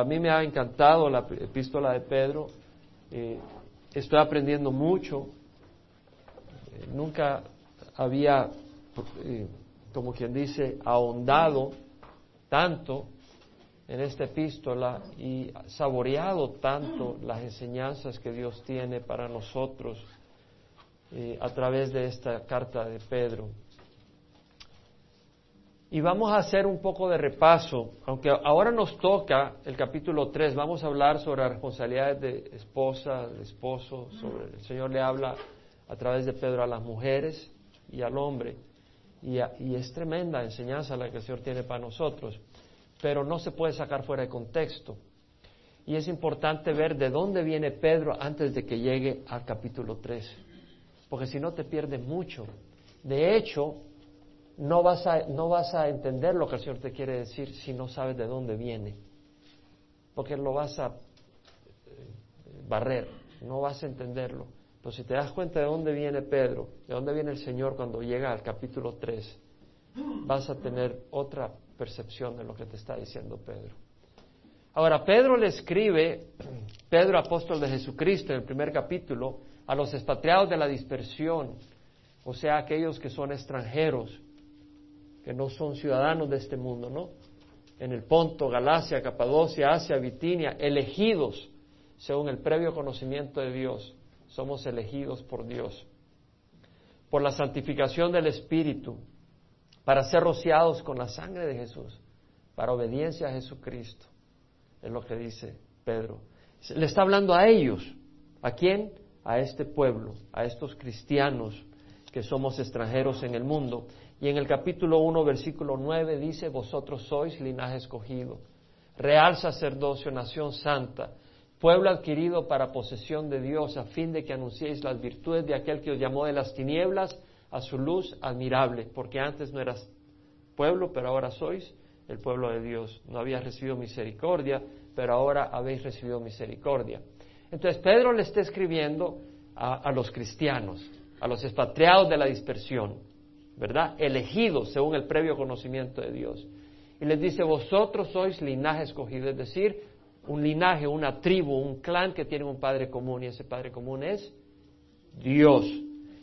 a mí me ha encantado la epístola de Pedro. Eh, estoy aprendiendo mucho. Eh, nunca había, eh, como quien dice, ahondado tanto en esta epístola y saboreado tanto las enseñanzas que Dios tiene para nosotros a través de esta carta de Pedro. Y vamos a hacer un poco de repaso, aunque ahora nos toca el capítulo 3, vamos a hablar sobre las responsabilidades de esposa, de esposo, sobre el Señor le habla a través de Pedro a las mujeres y al hombre, y, y es tremenda enseñanza la que el Señor tiene para nosotros, pero no se puede sacar fuera de contexto. Y es importante ver de dónde viene Pedro antes de que llegue al capítulo 3, porque si no te pierdes mucho. De hecho, no vas, a, no vas a entender lo que el Señor te quiere decir si no sabes de dónde viene, porque lo vas a eh, barrer, no vas a entenderlo. Pero si te das cuenta de dónde viene Pedro, de dónde viene el Señor cuando llega al capítulo 3, vas a tener otra percepción de lo que te está diciendo Pedro. Ahora, Pedro le escribe, Pedro apóstol de Jesucristo, en el primer capítulo, a los expatriados de la dispersión, o sea, aquellos que son extranjeros, que no son ciudadanos de este mundo, ¿no? En el Ponto, Galacia, Capadocia, Asia, Bitinia, elegidos según el previo conocimiento de Dios. Somos elegidos por Dios. Por la santificación del Espíritu, para ser rociados con la sangre de Jesús, para obediencia a Jesucristo. Es lo que dice Pedro. Le está hablando a ellos. ¿A quién? A este pueblo, a estos cristianos que somos extranjeros en el mundo. Y en el capítulo 1, versículo 9 dice, vosotros sois linaje escogido, real sacerdocio, nación santa, pueblo adquirido para posesión de Dios, a fin de que anunciéis las virtudes de aquel que os llamó de las tinieblas a su luz admirable, porque antes no eras pueblo, pero ahora sois el pueblo de Dios. No habías recibido misericordia, pero ahora habéis recibido misericordia. Entonces Pedro le está escribiendo a, a los cristianos, a los expatriados de la dispersión. ¿Verdad? Elegidos según el previo conocimiento de Dios. Y les dice, vosotros sois linaje escogido, es decir, un linaje, una tribu, un clan que tiene un Padre común y ese Padre común es Dios.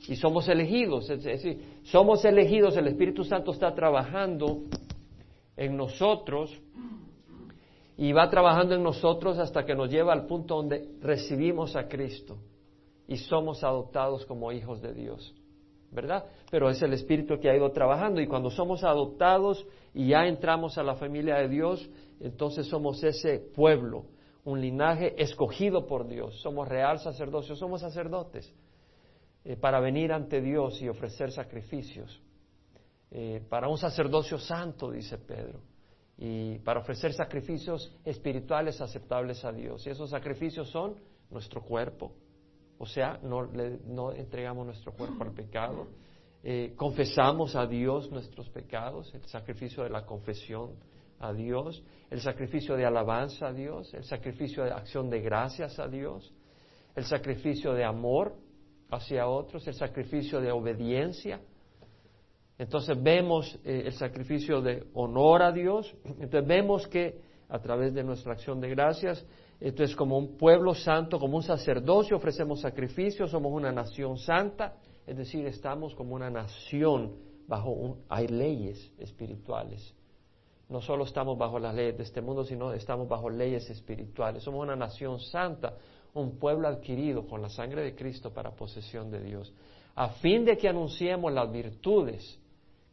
Y somos elegidos, es decir, somos elegidos, el Espíritu Santo está trabajando en nosotros y va trabajando en nosotros hasta que nos lleva al punto donde recibimos a Cristo y somos adoptados como hijos de Dios. ¿Verdad? Pero es el Espíritu que ha ido trabajando y cuando somos adoptados y ya entramos a la familia de Dios, entonces somos ese pueblo, un linaje escogido por Dios, somos real sacerdocio, somos sacerdotes eh, para venir ante Dios y ofrecer sacrificios, eh, para un sacerdocio santo, dice Pedro, y para ofrecer sacrificios espirituales aceptables a Dios. Y esos sacrificios son nuestro cuerpo, o sea, no, le, no entregamos nuestro cuerpo al pecado, eh, confesamos a Dios nuestros pecados, el sacrificio de la confesión a Dios, el sacrificio de alabanza a Dios, el sacrificio de acción de gracias a Dios, el sacrificio de amor hacia otros, el sacrificio de obediencia. Entonces vemos eh, el sacrificio de honor a Dios, entonces vemos que a través de nuestra acción de gracias entonces, como un pueblo santo, como un sacerdocio, ofrecemos sacrificios, somos una nación santa, es decir, estamos como una nación bajo un... hay leyes espirituales. No solo estamos bajo las leyes de este mundo, sino estamos bajo leyes espirituales. Somos una nación santa, un pueblo adquirido con la sangre de Cristo para posesión de Dios, a fin de que anunciemos las virtudes.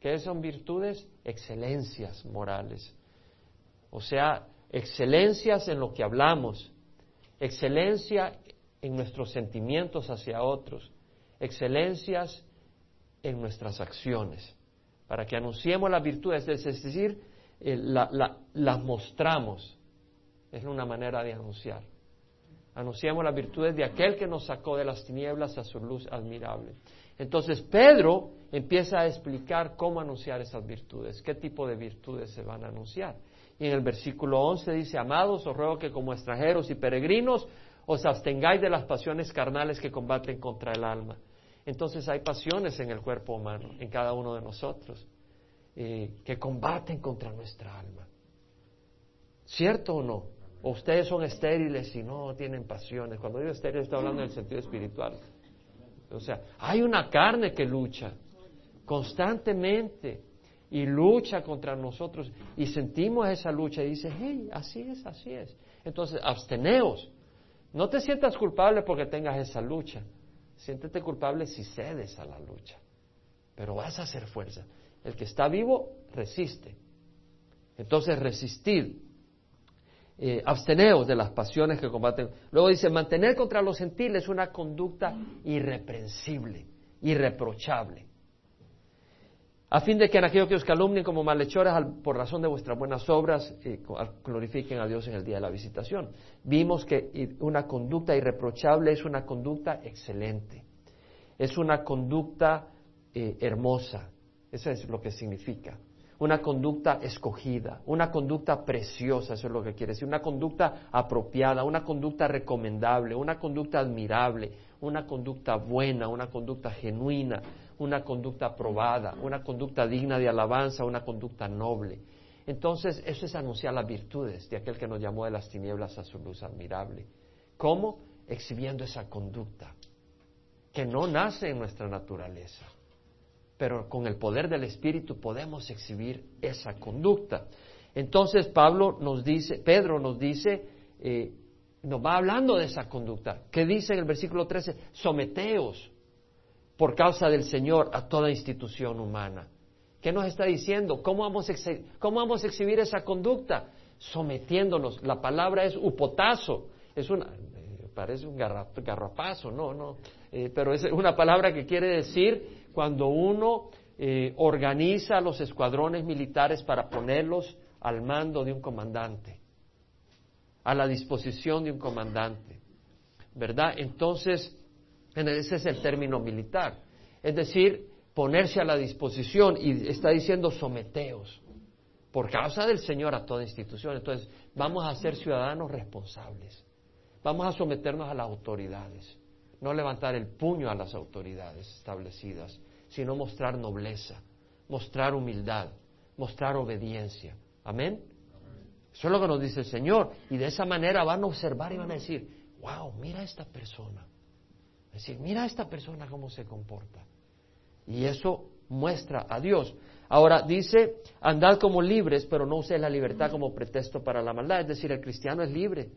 ¿Qué son virtudes? Excelencias morales. O sea, excelencias en lo que hablamos, excelencia en nuestros sentimientos hacia otros, excelencias en nuestras acciones, para que anunciemos las virtudes, es decir, eh, las mostramos. Es una manera de anunciar. Anunciamos las virtudes de aquel que nos sacó de las tinieblas a su luz admirable. Entonces Pedro empieza a explicar cómo anunciar esas virtudes, qué tipo de virtudes se van a anunciar. Y en el versículo 11 dice, amados, os ruego que como extranjeros y peregrinos os abstengáis de las pasiones carnales que combaten contra el alma. Entonces hay pasiones en el cuerpo humano, en cada uno de nosotros, eh, que combaten contra nuestra alma. ¿Cierto o no? O ustedes son estériles y no tienen pasiones. Cuando digo estéril estoy hablando en el sentido espiritual. O sea, hay una carne que lucha constantemente y lucha contra nosotros y sentimos esa lucha y dice, hey, así es, así es. Entonces, absteneos. No te sientas culpable porque tengas esa lucha. Siéntete culpable si cedes a la lucha. Pero vas a hacer fuerza. El que está vivo resiste. Entonces, resistid. Eh, absteneos de las pasiones que combaten. Luego dice, mantener contra los gentiles una conducta irreprensible, irreprochable a fin de que en aquellos que os calumnien como malhechores por razón de vuestras buenas obras eh, glorifiquen a Dios en el día de la visitación. Vimos que una conducta irreprochable es una conducta excelente, es una conducta eh, hermosa, eso es lo que significa. Una conducta escogida, una conducta preciosa, eso es lo que quiere decir, una conducta apropiada, una conducta recomendable, una conducta admirable, una conducta buena, una conducta genuina, una conducta aprobada, una conducta digna de alabanza, una conducta noble. Entonces, eso es anunciar las virtudes de aquel que nos llamó de las tinieblas a su luz admirable. ¿Cómo? Exhibiendo esa conducta que no nace en nuestra naturaleza, pero con el poder del Espíritu podemos exhibir esa conducta. Entonces Pablo nos dice, Pedro nos dice, eh, nos va hablando de esa conducta. ¿Qué dice en el versículo 13? Someteos por causa del Señor a toda institución humana. ¿Qué nos está diciendo? ¿Cómo vamos a, cómo vamos a exhibir esa conducta? Sometiéndonos. La palabra es upotazo. Es una, eh, parece un garrapazo, no, no. Eh, pero es una palabra que quiere decir cuando uno eh, organiza los escuadrones militares para ponerlos al mando de un comandante, a la disposición de un comandante. ¿Verdad? Entonces, ese es el término militar. Es decir, ponerse a la disposición y está diciendo someteos por causa del Señor a toda institución. Entonces, vamos a ser ciudadanos responsables. Vamos a someternos a las autoridades. No levantar el puño a las autoridades establecidas, sino mostrar nobleza, mostrar humildad, mostrar obediencia. Amén. Eso es lo que nos dice el Señor. Y de esa manera van a observar y van a decir, wow, mira a esta persona. Decir, mira a esta persona cómo se comporta. Y eso muestra a Dios. Ahora dice, andad como libres, pero no uséis la libertad como pretexto para la maldad. Es decir, el cristiano es libre.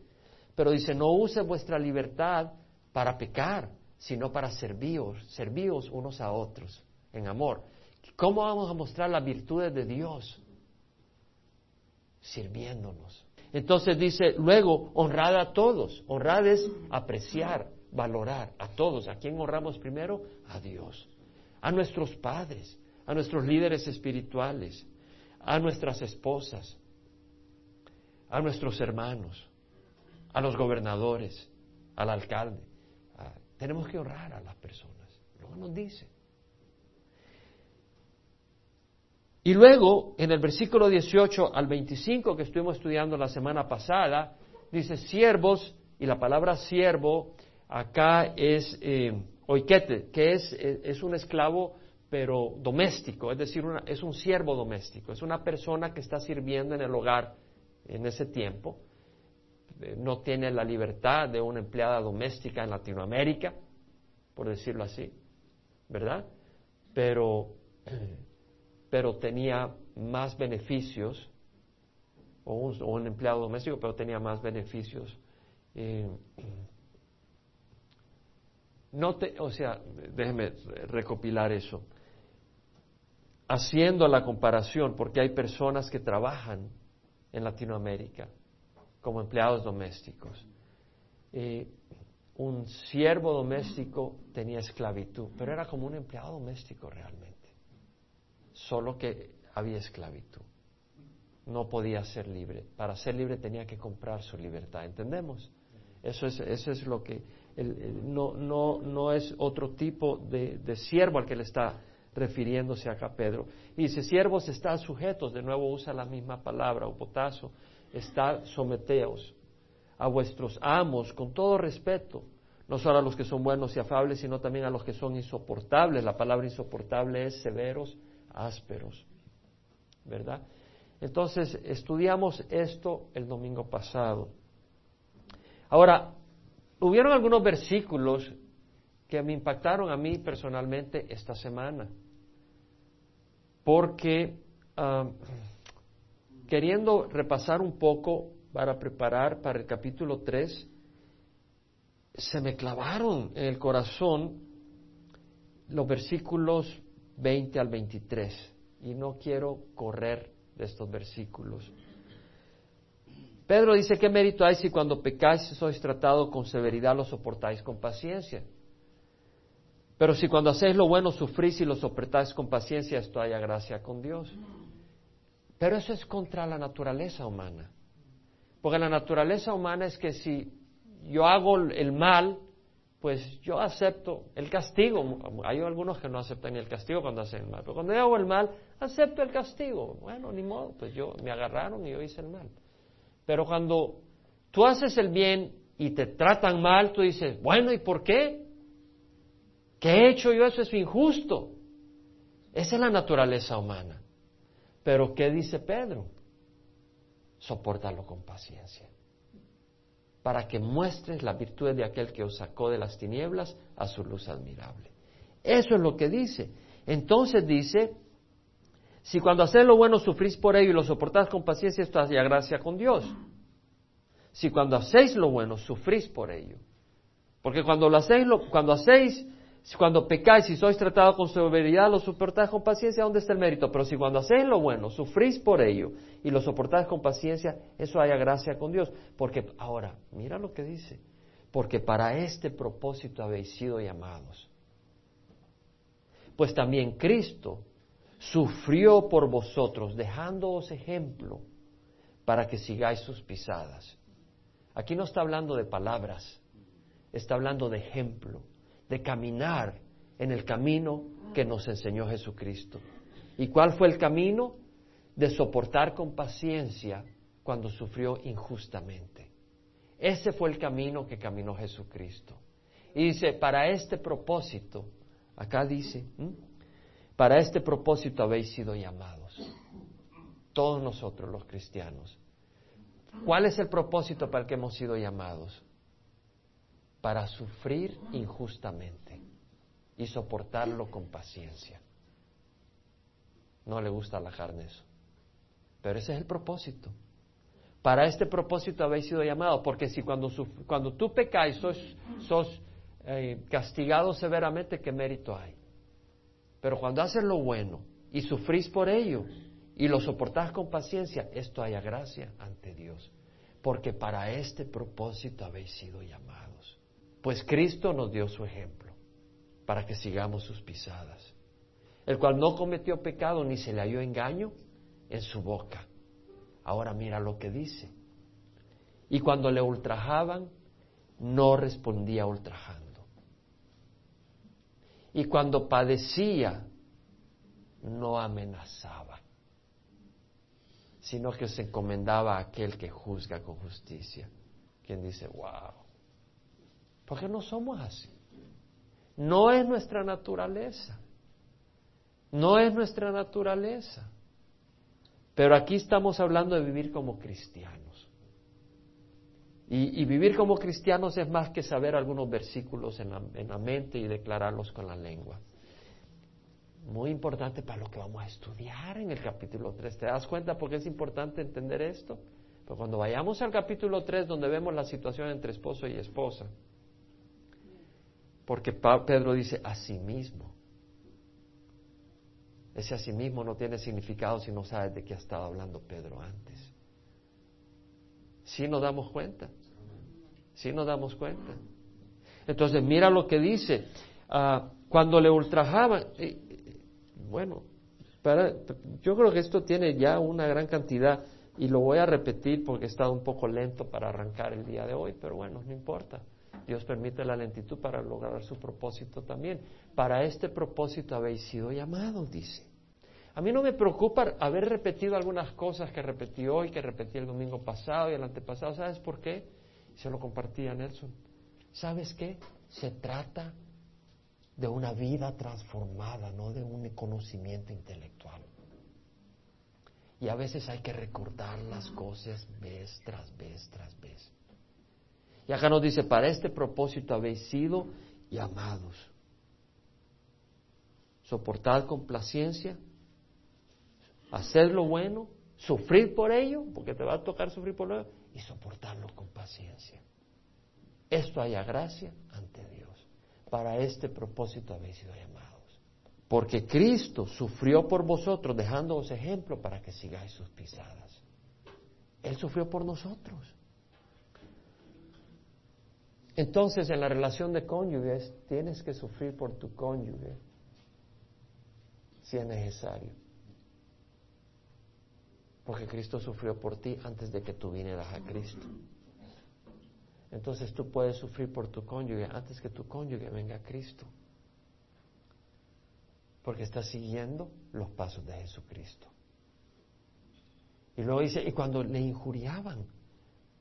Pero dice, no use vuestra libertad para pecar, sino para serviros, serviros unos a otros en amor. ¿Cómo vamos a mostrar las virtudes de Dios? Sirviéndonos. Entonces dice, luego, honrad a todos. Honrad es apreciar, valorar a todos. ¿A quién honramos primero? A Dios, a nuestros padres, a nuestros líderes espirituales, a nuestras esposas, a nuestros hermanos, a los gobernadores, al alcalde. tenemos que honrar a las personas. Luego nos dice. Y luego, en el versículo 18 al 25 que estuvimos estudiando la semana pasada, dice siervos, y la palabra siervo acá es eh, oikete, que es, eh, es, un esclavo pero doméstico, es decir, es un siervo doméstico, es una persona que está sirviendo en el hogar en ese tiempo, eh, no tiene la libertad de una empleada doméstica en Latinoamérica, por decirlo así, ¿verdad? Pero, pero tenía más beneficios, o un, empleado doméstico, pero tenía más beneficios. Eh, no te, o sea, déjeme recopilar eso. Haciendo la comparación, porque hay personas que trabajan en Latinoamérica como empleados domésticos. Eh, un siervo doméstico tenía esclavitud, pero era como un empleado doméstico realmente. Solo que había esclavitud. No podía ser libre. Para ser libre tenía que comprar su libertad. ¿Entendemos? Eso es, eso es lo que no, no, no, es otro tipo de, siervo al que le está refiriéndose acá Pedro. Y dice, siervos están sujetos, de nuevo usa la misma palabra, o potazo, está someteos a vuestros amos con todo respeto, no solo a los que son buenos y afables, sino también a los que son insoportables. La palabra insoportable es severos, ásperos, ¿verdad? Entonces, estudiamos esto el domingo pasado Ahora, hubieron algunos versículos que me impactaron a mí personalmente esta semana, porque queriendo repasar un poco para preparar para el capítulo 3, se me clavaron en el corazón los versículos 20 al 23 y no quiero correr de estos versículos. Pedro dice, ¿qué mérito hay si cuando pecáis sois tratados con severidad lo soportáis con paciencia? Pero si cuando hacéis lo bueno sufrís y lo soportáis con paciencia, esto haya gracia con Dios. Pero eso es contra la naturaleza humana. Porque la naturaleza humana es que si yo hago el mal, pues yo acepto el castigo. Hay algunos que no aceptan el castigo cuando hacen el mal, pero cuando yo hago el mal, acepto el castigo. Bueno, ni modo, pues yo me agarraron y yo hice el mal. Pero cuando tú haces el bien y te tratan mal, tú dices, bueno, ¿y por qué? ¿Qué he hecho yo? Eso es injusto. Esa es la naturaleza humana. Pero ¿qué dice Pedro? Sopórtalo con paciencia para que muestres la virtud de aquel que os sacó de las tinieblas a su luz admirable. Eso es lo que dice. Entonces dice, si cuando hacéis lo bueno sufrís por ello y lo soportáis con paciencia, esto hace gracia con Dios. Si cuando hacéis lo bueno sufrís por ello. Porque cuando lo hacéis, cuando hacéis cuando pecáis y sois tratados con severidad, lo soportáis con paciencia, ¿dónde está el mérito? Pero si cuando hacéis lo bueno, sufrís por ello y lo soportáis con paciencia, eso haya gracia con Dios. Porque ahora, mira lo que dice, porque para este propósito habéis sido llamados. Pues también Cristo sufrió por vosotros, dejándoos ejemplo para que sigáis sus pisadas. Aquí no está hablando de palabras, está hablando de ejemplo de caminar en el camino que nos enseñó Jesucristo. ¿Y cuál fue el camino? De soportar con paciencia cuando sufrió injustamente. Ese fue el camino que caminó Jesucristo. Y dice, para este propósito, acá dice, para este propósito habéis sido llamados. Todos nosotros los cristianos. ¿Cuál es el propósito para el que hemos sido llamados? para sufrir injustamente y soportarlo con paciencia. No le gusta la carne eso. Pero ese es el propósito. Para este propósito habéis sido llamados, porque si cuando, cuando tú pecáis sos, sos eh, castigado severamente, ¿qué mérito hay? Pero cuando haces lo bueno y sufrís por ello y lo soportás con paciencia, esto haya gracia ante Dios. Porque para este propósito habéis sido llamados. Pues Cristo nos dio su ejemplo para que sigamos sus pisadas, el cual no cometió pecado ni se le halló engaño en su boca. Ahora mira lo que dice. Y cuando le ultrajaban, no respondía ultrajando. Y cuando padecía, no amenazaba, sino que se encomendaba a aquel que juzga con justicia. Quien dice, wow, porque no somos así. No es nuestra naturaleza. No es nuestra naturaleza. Pero aquí estamos hablando de vivir como cristianos. Y, vivir como cristianos es más que saber algunos versículos en la, en la mente y declararlos con la lengua. Muy importante para lo que vamos a estudiar en el capítulo 3. ¿Te das cuenta por qué es importante entender esto? Pero cuando vayamos al capítulo 3, donde vemos la situación entre esposo y esposa, porque Pedro dice a sí mismo. Ese a sí mismo no tiene significado si no sabes de qué ha estado hablando Pedro antes. ¿Sí nos damos cuenta? ¿Sí nos damos cuenta? Entonces, mira lo que dice. Ah, cuando le ultrajaban, bueno, para, yo creo que esto tiene ya una gran cantidad y lo voy a repetir porque he estado un poco lento para arrancar el día de hoy, pero bueno, no importa. Dios permite la lentitud para lograr su propósito también. Para este propósito habéis sido llamados, dice. A mí no me preocupa haber repetido algunas cosas que repetí hoy, que repetí el domingo pasado y el antepasado. ¿Sabes por qué? Se lo compartí a Nelson. ¿Sabes qué? Se trata de una vida transformada, no de un conocimiento intelectual. Y a veces hay que recordar las cosas vez tras vez tras vez. Y acá nos dice, para este propósito habéis sido llamados. Soportad con paciencia, hacer lo bueno, sufrir por ello, porque te va a tocar sufrir por ello, y soportarlo con paciencia. Esto haya gracia ante Dios. Para este propósito habéis sido llamados. Porque Cristo sufrió por vosotros, dejándoos ejemplo para que sigáis sus pisadas. Él sufrió por nosotros. Entonces, en la relación de cónyuges, tienes que sufrir por tu cónyuge si es necesario. Porque Cristo sufrió por ti antes de que tú vinieras a Cristo. Entonces tú puedes sufrir por tu cónyuge antes que tu cónyuge venga a Cristo. Porque estás siguiendo los pasos de Jesucristo. Y luego dice, y cuando le injuriaban,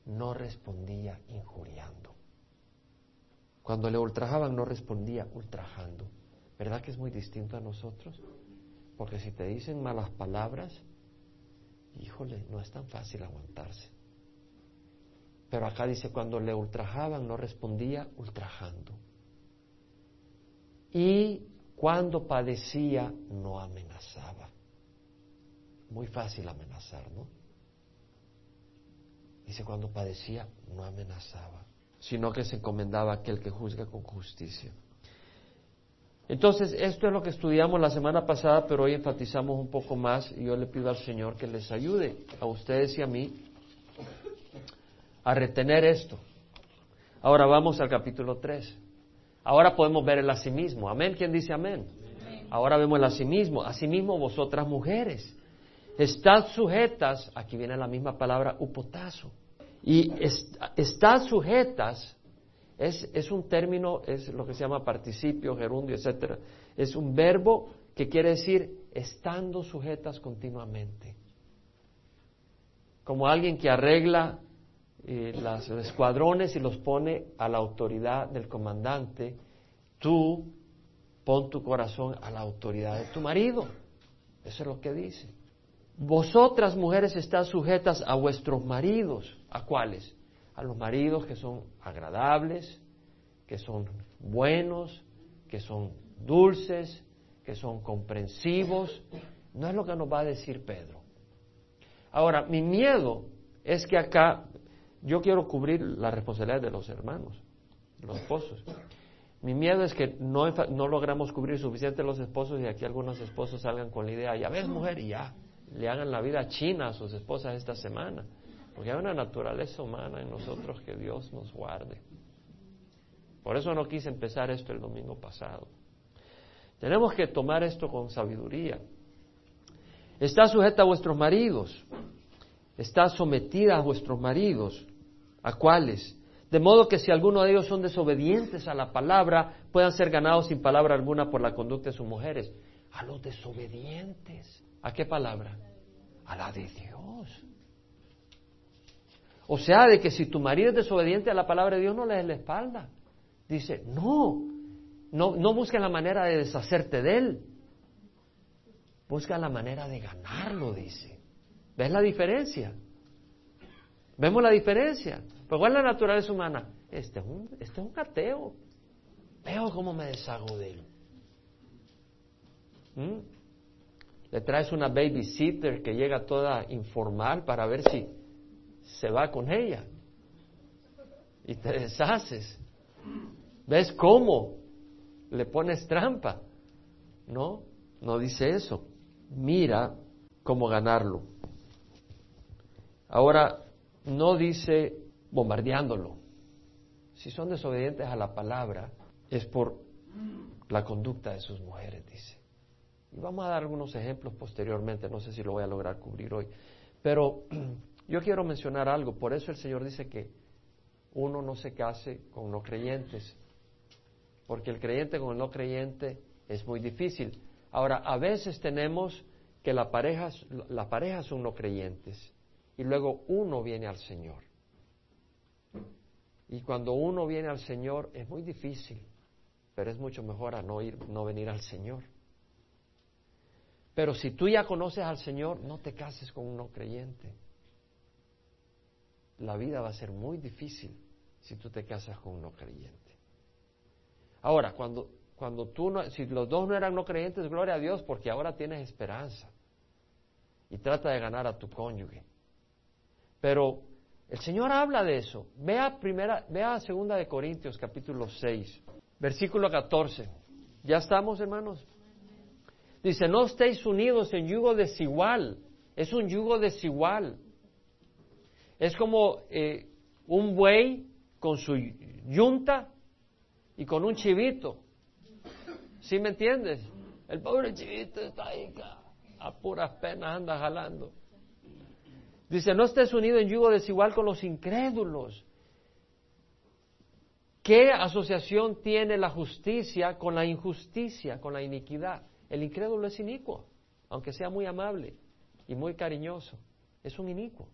no respondía injuriando. Cuando le ultrajaban, no respondía ultrajando. ¿Verdad que es muy distinto a nosotros? Porque si te dicen malas palabras, híjole, no es tan fácil aguantarse. Pero acá dice, cuando le ultrajaban, no respondía ultrajando. Y cuando padecía, no amenazaba. Muy fácil amenazar, ¿no? Dice, cuando padecía, no amenazaba, sino que se encomendaba a aquel que juzga con justicia. Entonces, esto es lo que estudiamos la semana pasada, pero hoy enfatizamos un poco más y yo le pido al Señor que les ayude a ustedes y a mí a retener esto. Ahora vamos al capítulo 3. Ahora podemos ver el asimismo. Amén. ¿Quién dice amén? Ahora vemos el asimismo. Asimismo vosotras mujeres. Estad sujetas, aquí viene la misma palabra upotazo. Y estad sujetas es, es, un término, es lo que se llama participio, gerundio, etcétera. Es un verbo que quiere decir estando sujetas continuamente. Como alguien que arregla los escuadrones y los pone a la autoridad del comandante, tú pon tu corazón a la autoridad de tu marido. Eso es lo que dice. Vosotras mujeres estás sujetas a vuestros maridos. ¿A cuáles? A los maridos que son agradables, que son buenos, que son dulces, que son comprensivos. No es lo que nos va a decir Pedro. Ahora, mi miedo es que acá yo quiero cubrir la responsabilidad de los hermanos, los esposos. Mi miedo es que no, no logramos cubrir suficiente los esposos y aquí algunos esposos salgan con la idea, ya ves mujer, y ya, le hagan la vida china a sus esposas esta semana. Porque hay una naturaleza humana en nosotros que Dios nos guarde. Por eso no quise empezar esto el domingo pasado. Tenemos que tomar esto con sabiduría. Está sujeta a vuestros maridos está sometida a vuestros maridos. ¿A cuáles? De modo que si alguno de ellos son desobedientes a la palabra, puedan ser ganados sin palabra alguna por la conducta de sus mujeres. A los desobedientes. ¿A qué palabra? A la de Dios. O sea, de que si tu marido es desobediente a la palabra de Dios, no le des la espalda. Dice, no, no, no busques la manera de deshacerte de él. Busca la manera de ganarlo, dice. ¿Ves la diferencia? ¿Vemos la diferencia? Pues ¿cuál es la naturaleza humana? Este es un, este es un ateo. Veo cómo me deshago de él. ¿Mm? Le traes una babysitter que llega toda informal para ver si se va con ella. Y te deshaces. ¿Ves cómo? Le pones trampa. No, no dice eso. Mira cómo ganarlo. Ahora, no dice bombardeándolo. Si son desobedientes a la palabra, es por la conducta de sus mujeres, dice. Y vamos a dar algunos ejemplos posteriormente, no sé si lo voy a lograr cubrir hoy. Pero yo quiero mencionar algo, por eso el Señor dice que uno no se case con no creyentes, porque el creyente con el no creyente es muy difícil. Ahora, a veces tenemos que la pareja, las parejas son no creyentes y luego uno viene al Señor. Y cuando uno viene al Señor es muy difícil, pero es mucho mejor a no, ir, no venir al Señor. Pero si tú ya conoces al Señor, no te cases con un no creyente. La vida va a ser muy difícil si tú te casas con un no creyente. Ahora, cuando, cuando tú no, si los dos no eran no creyentes, gloria a Dios, porque ahora tienes esperanza. Y trata de ganar a tu cónyuge. Pero el Señor habla de eso. Vea primera, vea segunda de Corintios capítulo 6, versículo 14. ¿Ya estamos, hermanos? Dice, no estéis unidos en yugo desigual. Es un yugo desigual. Es como eh, un buey con su yunta y con un chivito. ¿Sí me entiendes? El pobre chivito está ahí a puras penas anda jalando. Dice, no estés unido en yugo desigual con los incrédulos. ¿Qué asociación tiene la justicia con la injusticia, con la iniquidad? El incrédulo es inicuo, aunque sea muy amable y muy cariñoso. Es un inicuo,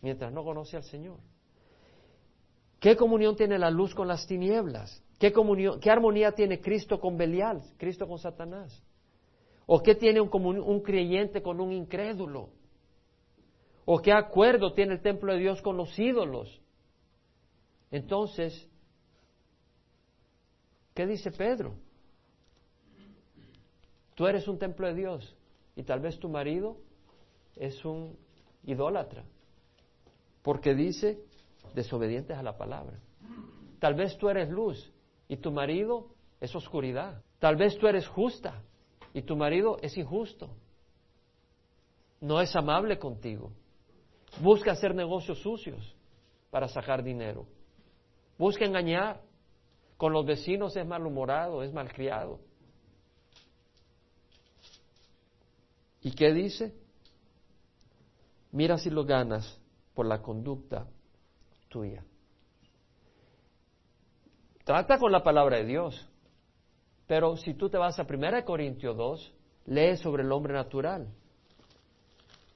mientras no conoce al Señor. ¿Qué comunión tiene la luz con las tinieblas? ¿Qué, armonía tiene Cristo con Belial, Cristo con Satanás? ¿O qué tiene un, un creyente con un incrédulo? ¿O qué acuerdo tiene el templo de Dios con los ídolos? Entonces, ¿qué dice Pedro? Tú eres un templo de Dios y tal vez tu marido es un idólatra, porque dice desobedientes a la palabra. Tal vez tú eres luz y tu marido es oscuridad. Tal vez tú eres justa y tu marido es injusto. No es amable contigo. Busca hacer negocios sucios para sacar dinero. Busca engañar. Con los vecinos es malhumorado, es malcriado. ¿Y qué dice? Mira si lo ganas por la conducta tuya. Trata con la palabra de Dios. Pero si tú te vas a 1 Corintios 2, lee sobre el hombre natural.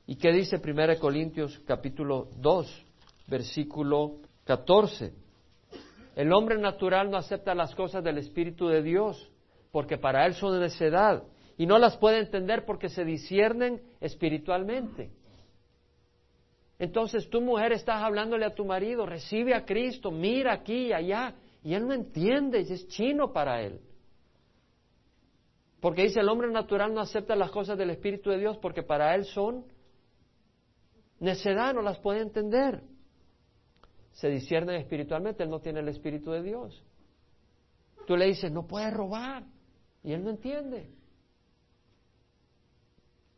¿Y qué dice 1 Corintios capítulo 2, versículo 14? El hombre natural no acepta las cosas del Espíritu de Dios, porque para él son necedad, y no las puede entender porque se disciernen espiritualmente. Entonces tu mujer estás hablándole a tu marido, recibe a Cristo, mira aquí y allá, y él no entiende, es chino para él. Porque dice, el hombre natural no acepta las cosas del Espíritu de Dios porque para él son necedad, no las puede entender. Se disciernen espiritualmente, él no tiene el Espíritu de Dios. Tú le dices, no puedes robar, y él no entiende.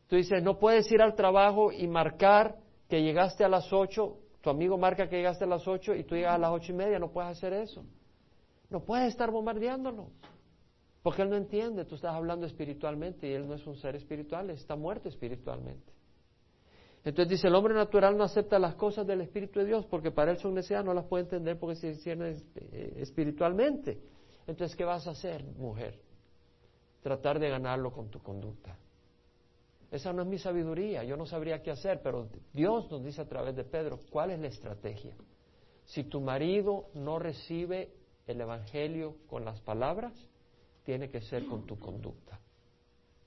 Tú dices, no puedes ir al trabajo y marcar que llegaste a las ocho, tu amigo marca que llegaste a las ocho y tú llegas a las ocho y media, no puedes hacer eso. No puedes estar bombardeándolo. Porque él no entiende, tú estás hablando espiritualmente y él no es un ser espiritual, está muerto espiritualmente. Entonces dice, el hombre natural no acepta las cosas del Espíritu de Dios porque para él son necesidad, no las puede entender porque se discierne eh, espiritualmente. Entonces, ¿qué vas a hacer, mujer? Tratar de ganarlo con tu conducta. Esa no es mi sabiduría, yo no sabría qué hacer, pero Dios nos dice a través de Pedro, ¿cuál es la estrategia? Si tu marido no recibe el Evangelio con las palabras, tiene que ser con tu conducta.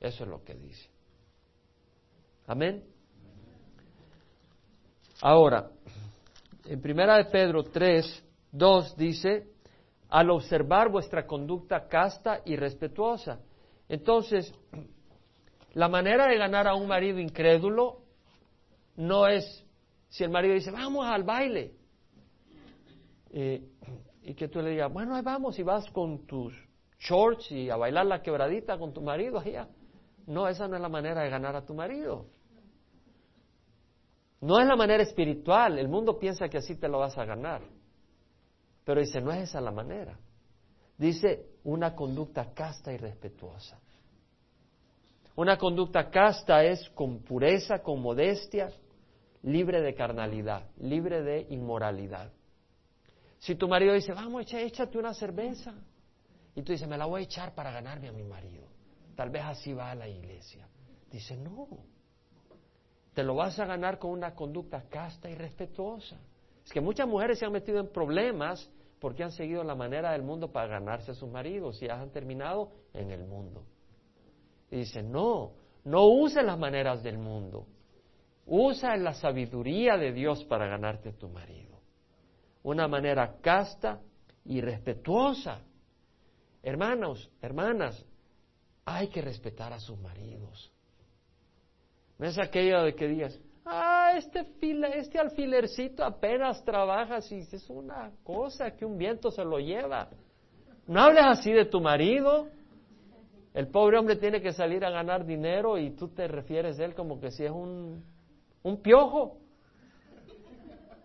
Eso es lo que dice. Amén. Ahora, en primera de Pedro 3, 2 dice, al observar vuestra conducta casta y respetuosa. Entonces, la manera de ganar a un marido incrédulo no es si el marido dice, vamos al baile, eh, y que tú le digas, bueno, ahí vamos y vas con tus shorts y a bailar la quebradita con tu marido allá. No, esa no es la manera de ganar a tu marido. No es la manera espiritual. El mundo piensa que así te lo vas a ganar. Pero dice, no es esa la manera. Dice una conducta casta y respetuosa. Una conducta casta es con pureza, con modestia, libre de carnalidad, libre de inmoralidad. Si tu marido dice, vamos, échate una cerveza, y tú dices, me la voy a echar para ganarme a mi marido. Tal vez así va a la iglesia. Dice, no. Te lo vas a ganar con una conducta casta y respetuosa. Es que muchas mujeres se han metido en problemas porque han seguido la manera del mundo para ganarse a sus maridos y han terminado en el mundo. Dice, no, no uses las maneras del mundo. Usa la sabiduría de Dios para ganarte tu marido. una manera casta y respetuosa. Hermanos, hermanas, hay que respetar a sus maridos. No es aquello de que digas, ah, este, fila, este alfilercito apenas trabaja, si es una cosa que un viento se lo lleva. No hables así de tu marido. El pobre hombre tiene que salir a ganar dinero y tú te refieres a él como que si es un, un piojo.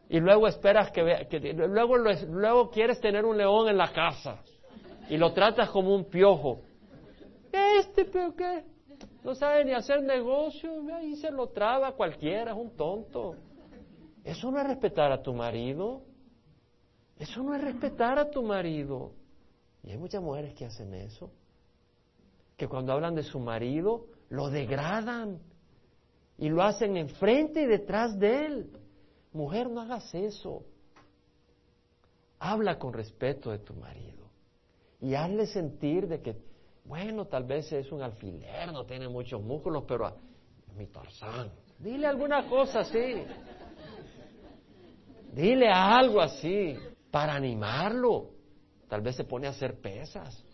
Y luego esperas que vea, que luego, luego quieres tener un león en la casa y lo tratas como un piojo. Este, pero qué, no sabe ni hacer negocio, ahí se lo traba cualquiera, es un tonto. Eso no es respetar a tu marido. Eso no es respetar a tu marido. Y hay muchas mujeres que hacen eso. Que cuando hablan de su marido, lo degradan. Y lo hacen enfrente y detrás de él. Mujer, no hagas eso. Habla con respeto de tu marido. Y hazle sentir de que bueno, tal vez es un alfiler, no tiene muchos músculos, pero es mi torzán. Dile alguna cosa así. Dile algo así para animarlo. Tal vez se pone a hacer pesas.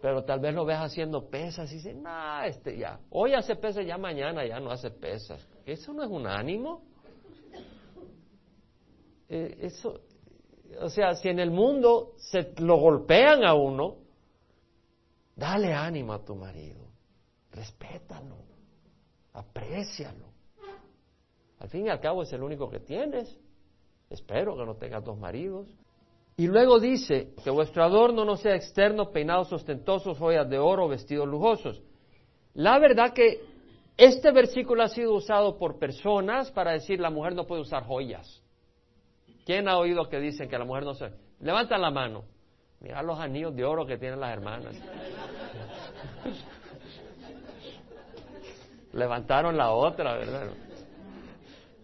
Pero tal vez lo ves haciendo pesas y dice, no, este ya, hoy hace pesas, ya mañana ya no hace pesas. Eso no es un ánimo. Eh, eso, o sea, si en el mundo se lo golpean a uno, dale ánimo a tu marido, respétalo, aprécialo. Al fin y al cabo es el único que tienes. Espero que no tengas dos maridos. Y luego dice que vuestro adorno no sea externo, peinados ostentosos, joyas de oro, vestidos lujosos. La verdad que este versículo ha sido usado por personas para decir la mujer no puede usar joyas. ¿Quién ha oído que dicen que la mujer no se... Levanta la mano. Mira los anillos de oro que tienen las hermanas. Levantaron la otra, ¿verdad?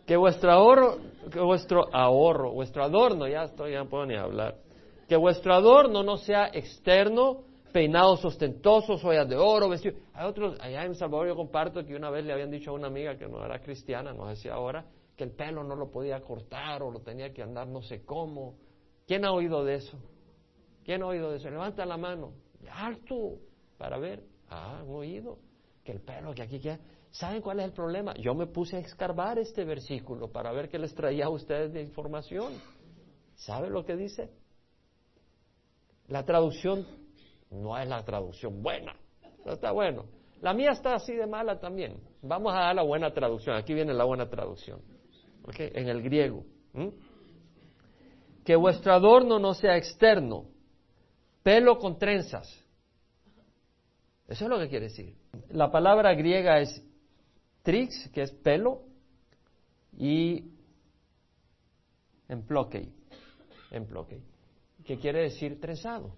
Que vuestro ahorro, que vuestro ahorro, vuestro adorno, ya estoy, ya no puedo ni hablar. Que vuestro adorno no sea externo, peinados ostentosos, ollas de oro, vestidos. Hay otros, allá en Salvador yo comparto que una vez le habían dicho a una amiga que no era cristiana, no sé ahora, que el pelo no lo podía cortar o lo tenía que andar no sé cómo. ¿Quién ha oído de eso? ¿Quién ha oído de eso? Levanta la mano. Alto, para ver. Ah, han oído que el pelo que aquí queda. ¿Saben cuál es el problema? Yo me puse a escarbar este versículo para ver qué les traía a ustedes de información. ¿Saben lo que dice? La traducción no es la traducción buena, no está bueno. La mía está así de mala también. Vamos a dar la buena traducción. Aquí viene la buena traducción en el griego. Que vuestro adorno no sea externo, pelo con trenzas. Eso es lo que quiere decir. La palabra griega es trix, que es pelo, y emploquei, emploquei, que quiere decir trenzado.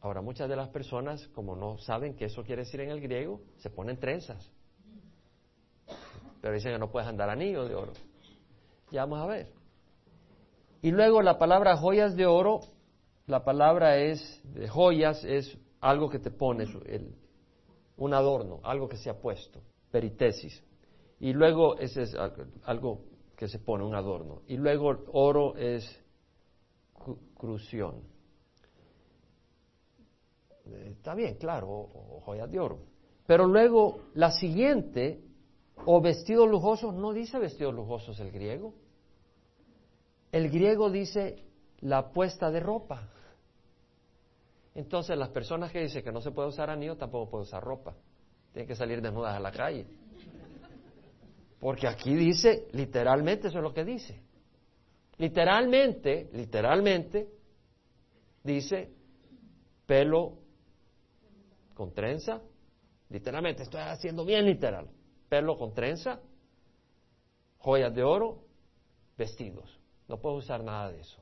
Ahora, muchas de las personas, como no saben qué eso quiere decir en el griego, se ponen trenzas pero dicen que no puedes andar anillo de oro. Ya vamos a ver. Y luego la palabra joyas de oro, la palabra es de joyas, es algo que te pones, un adorno, algo que se ha puesto, peritesis. Y luego ese es algo que se pone, un adorno. Y luego oro es crución. Está bien, claro, joyas de oro. Pero luego la siguiente o vestidos lujosos, no dice vestidos lujosos el griego. El griego dice la puesta de ropa. Entonces las personas que dicen que no se puede usar anillo tampoco pueden usar ropa. Tienen que salir desnudas a la calle. Porque aquí dice, literalmente eso es lo que dice. Literalmente, literalmente, dice pelo con trenza. Literalmente, estoy haciendo bien literal pelo con trenza, joyas de oro, vestidos. No puedo usar nada de eso.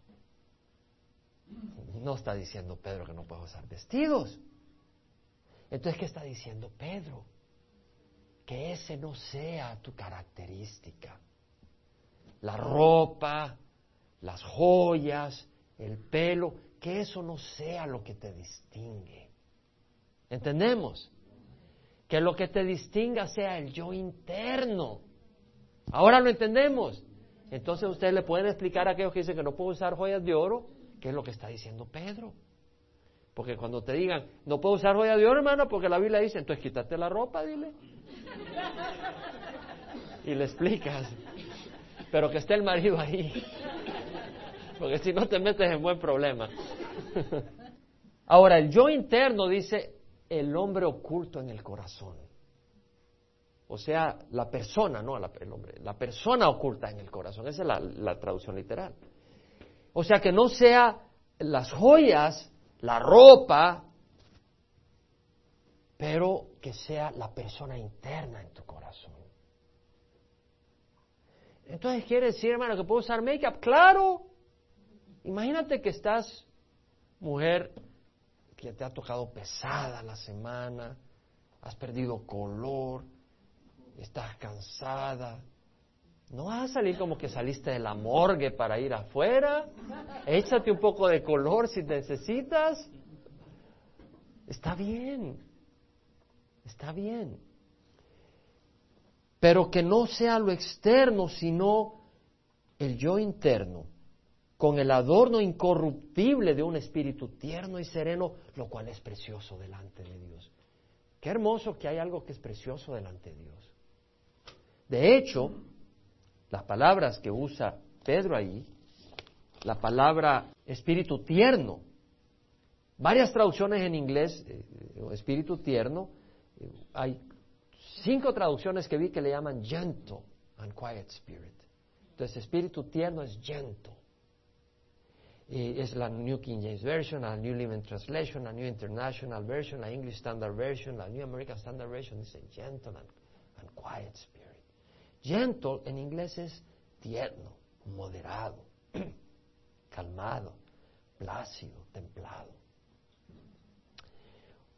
No está diciendo Pedro que no puedo usar vestidos. Entonces, ¿qué está diciendo Pedro? Que ese no sea tu característica. La ropa, las joyas, el pelo, que eso no sea lo que te distingue. ¿Entendemos? Que lo que te distinga sea el yo interno. Ahora lo entendemos. Entonces ustedes le pueden explicar a aquellos que dicen que no puedo usar joyas de oro, qué es lo que está diciendo Pedro. Porque cuando te digan, no puedo usar joyas de oro, hermano, porque la Biblia dice, entonces quítate la ropa, dile. Y le explicas. Pero que esté el marido ahí. Porque si no te metes en buen problema. Ahora, el yo interno dice el hombre oculto en el corazón. O sea, la persona, no el hombre, la persona oculta en el corazón. Esa es la traducción literal. O sea, que no sea las joyas, la ropa, pero que sea la persona interna en tu corazón. Entonces, ¿quiere decir, hermano, que puedo usar make-up? Claro. Imagínate que estás, mujer, que te ha tocado pesada la semana, has perdido color, estás cansada. No vas a salir como que saliste de la morgue para ir afuera. Échate un poco de color si necesitas. Está bien. Está bien. Pero que no sea lo externo, sino el yo interno, con el adorno incorruptible de un espíritu tierno y sereno, lo cual es precioso delante de Dios. Qué hermoso que hay algo que es precioso delante de Dios. De hecho, las palabras que usa Pedro ahí, la palabra espíritu tierno, varias traducciones en inglés, eh, espíritu tierno, eh, hay cinco traducciones que vi que le llaman gentle and quiet spirit. Entonces, espíritu tierno es gentle. Es la New King James Version, la New Living Translation, la New International Version, la English Standard Version, la New American Standard Version dice gentle and quiet spirit. Gentle en inglés es tierno, moderado, calmado, plácido, templado.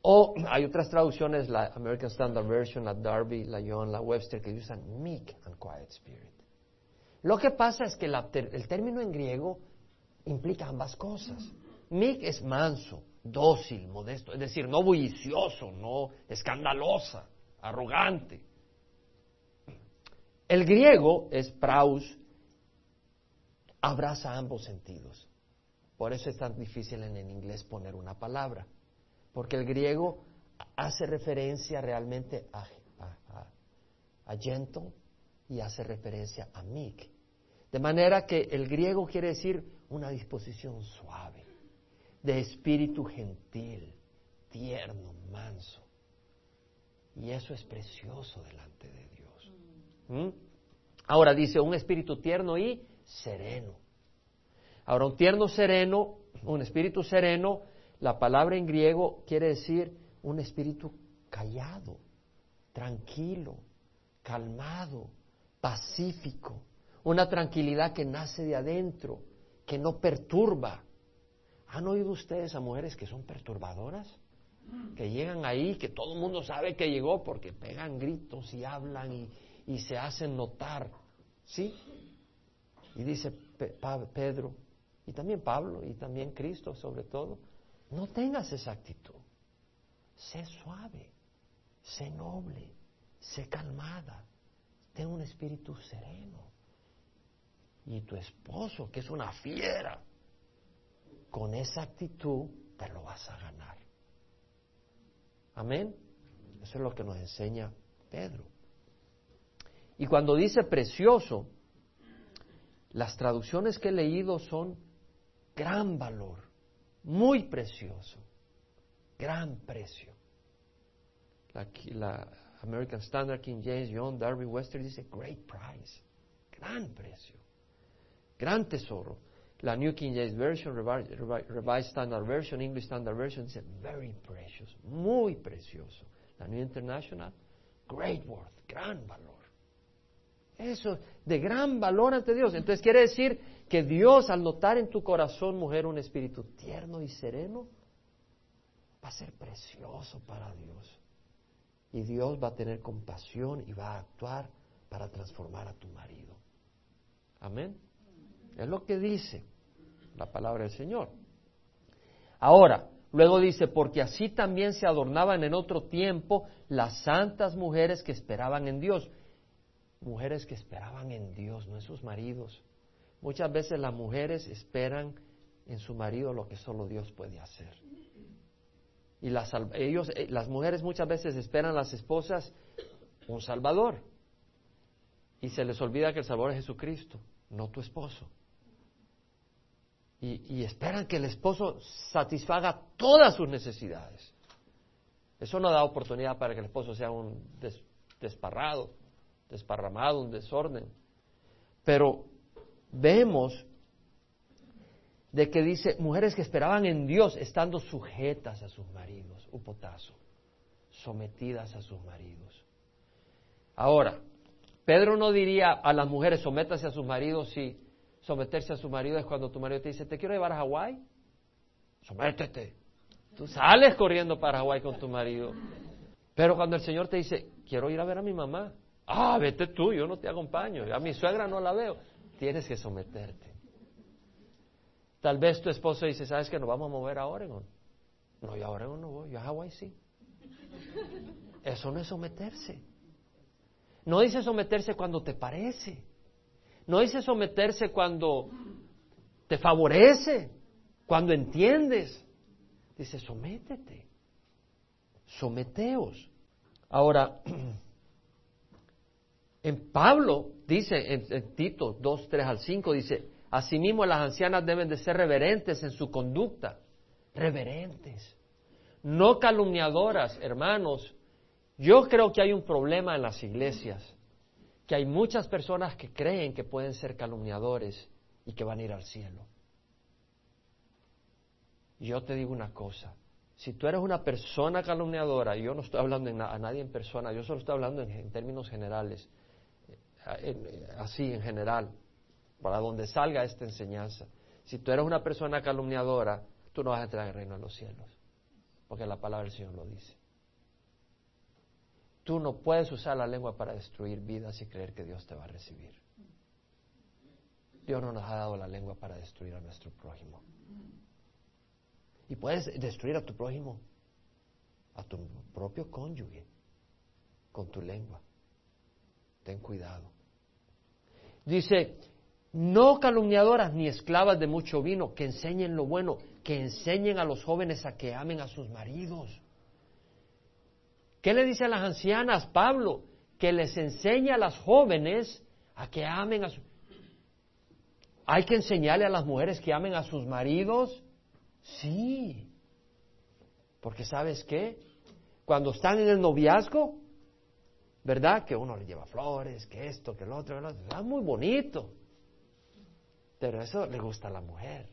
O hay otras traducciones, la American Standard Version, la Darby, la John, la Webster, que usan meek and quiet spirit. Lo que pasa es que el término en griego implica ambas cosas. Meek es manso, dócil, modesto, es decir, no bullicioso, no escandalosa, arrogante. El griego es praus, abraza ambos sentidos. Por eso es tan difícil en el inglés poner una palabra, porque el griego hace referencia realmente a, gentle y hace referencia a meek. De manera que el griego quiere decir una disposición suave, de espíritu gentil, tierno, manso. Y eso es precioso delante de Dios. ¿Mm? Ahora dice un espíritu tierno y sereno. Ahora un tierno sereno, un espíritu sereno, la palabra en griego quiere decir un espíritu callado, tranquilo, calmado, pacífico, una tranquilidad que nace de adentro, que no perturba. ¿Han oído ustedes a mujeres que son perturbadoras? Que llegan ahí, que todo el mundo sabe que llegó porque pegan gritos y hablan y, y se hacen notar. ¿Sí? Y dice Pedro, y también Pablo, y también Cristo sobre todo, no tengas esa actitud. Sé suave, sé noble, sé calmada, ten un espíritu sereno. Y tu esposo, que es una fiera, con esa actitud te lo vas a ganar. Amén. Eso es lo que nos enseña Pedro. Y cuando dice precioso, las traducciones que he leído son gran valor, muy precioso, gran precio. La, American Standard King James, John Darby Western dice great price, gran precio, gran tesoro. La New King James Version, Revised Standard Version, English Standard Version dice very precious, muy precioso. La New International, great worth, gran valor. Eso de gran valor ante Dios. Entonces quiere decir que Dios, al notar en tu corazón, mujer, un espíritu tierno y sereno, va a ser precioso para Dios. Y Dios va a tener compasión y va a actuar para transformar a tu marido. Amén. Es lo que dice la palabra del Señor. Ahora, luego dice, porque así también se adornaban en otro tiempo las santas mujeres que esperaban en Dios. Mujeres que esperaban en Dios, no en sus maridos. Muchas veces las mujeres esperan en su marido lo que solo Dios puede hacer. Y las, ellos, eh, las mujeres muchas veces esperan las esposas un Salvador. Y se les olvida que el Salvador es Jesucristo, no tu esposo. Y, esperan que el esposo satisfaga todas sus necesidades. Eso no da oportunidad para que el esposo sea un desparrado, desparramado, un desorden. Pero vemos de que dice mujeres que esperaban en Dios estando sujetas a sus maridos, un potazo, sometidas a sus maridos. Ahora, Pedro no diría a las mujeres sométase a sus maridos si someterse a su marido es cuando tu marido te dice te quiero llevar a Hawái, sométete. Tú sales corriendo para Hawái con tu marido. Pero cuando el Señor te dice quiero ir a ver a mi mamá, ah, vete tú, yo no te acompaño, a mi suegra no la veo, tienes que someterte. Tal vez tu esposo dice, ¿sabes que nos vamos a mover a Oregon? No, yo a Oregon no voy, yo a Hawái sí. Eso no es someterse. No dice someterse cuando te parece. No dice someterse cuando te favorece, cuando entiendes. Dice, sométete. Someteos. Ahora, en Pablo, dice en, Tito 2, 3 al 5, dice, Asimismo, las ancianas deben de ser reverentes en su conducta. Reverentes. No calumniadoras, hermanos. Yo creo que hay un problema en las iglesias, que hay muchas personas que creen que pueden ser calumniadores y que van a ir al cielo. Yo te digo una cosa, si tú eres una persona calumniadora, yo no estoy hablando a nadie en persona, yo solo estoy hablando en, términos generales, así en general, para donde salga esta enseñanza. Si tú eres una persona calumniadora, tú no vas a entrar en el reino de los cielos, porque la palabra del Señor lo dice. Tú no puedes usar la lengua para destruir vidas y creer que Dios te va a recibir. Dios no nos ha dado la lengua para destruir a nuestro prójimo. Y puedes destruir a tu prójimo, a tu propio cónyuge, con tu lengua. Ten cuidado. Dice, no calumniadoras ni esclavas de mucho vino, que enseñen lo bueno, que enseñen a los jóvenes a que amen a sus maridos. ¿Qué le dice a las ancianas Pablo? Que les enseñe a las jóvenes a que amen a sus... ¿Hay que enseñarle a las mujeres que amen a sus maridos? Sí. Porque sabes qué? Cuando están en el noviazgo, ¿verdad? Que uno le lleva flores, que esto, que lo otro, que lo otro. Es muy bonito. Pero eso le gusta a la mujer.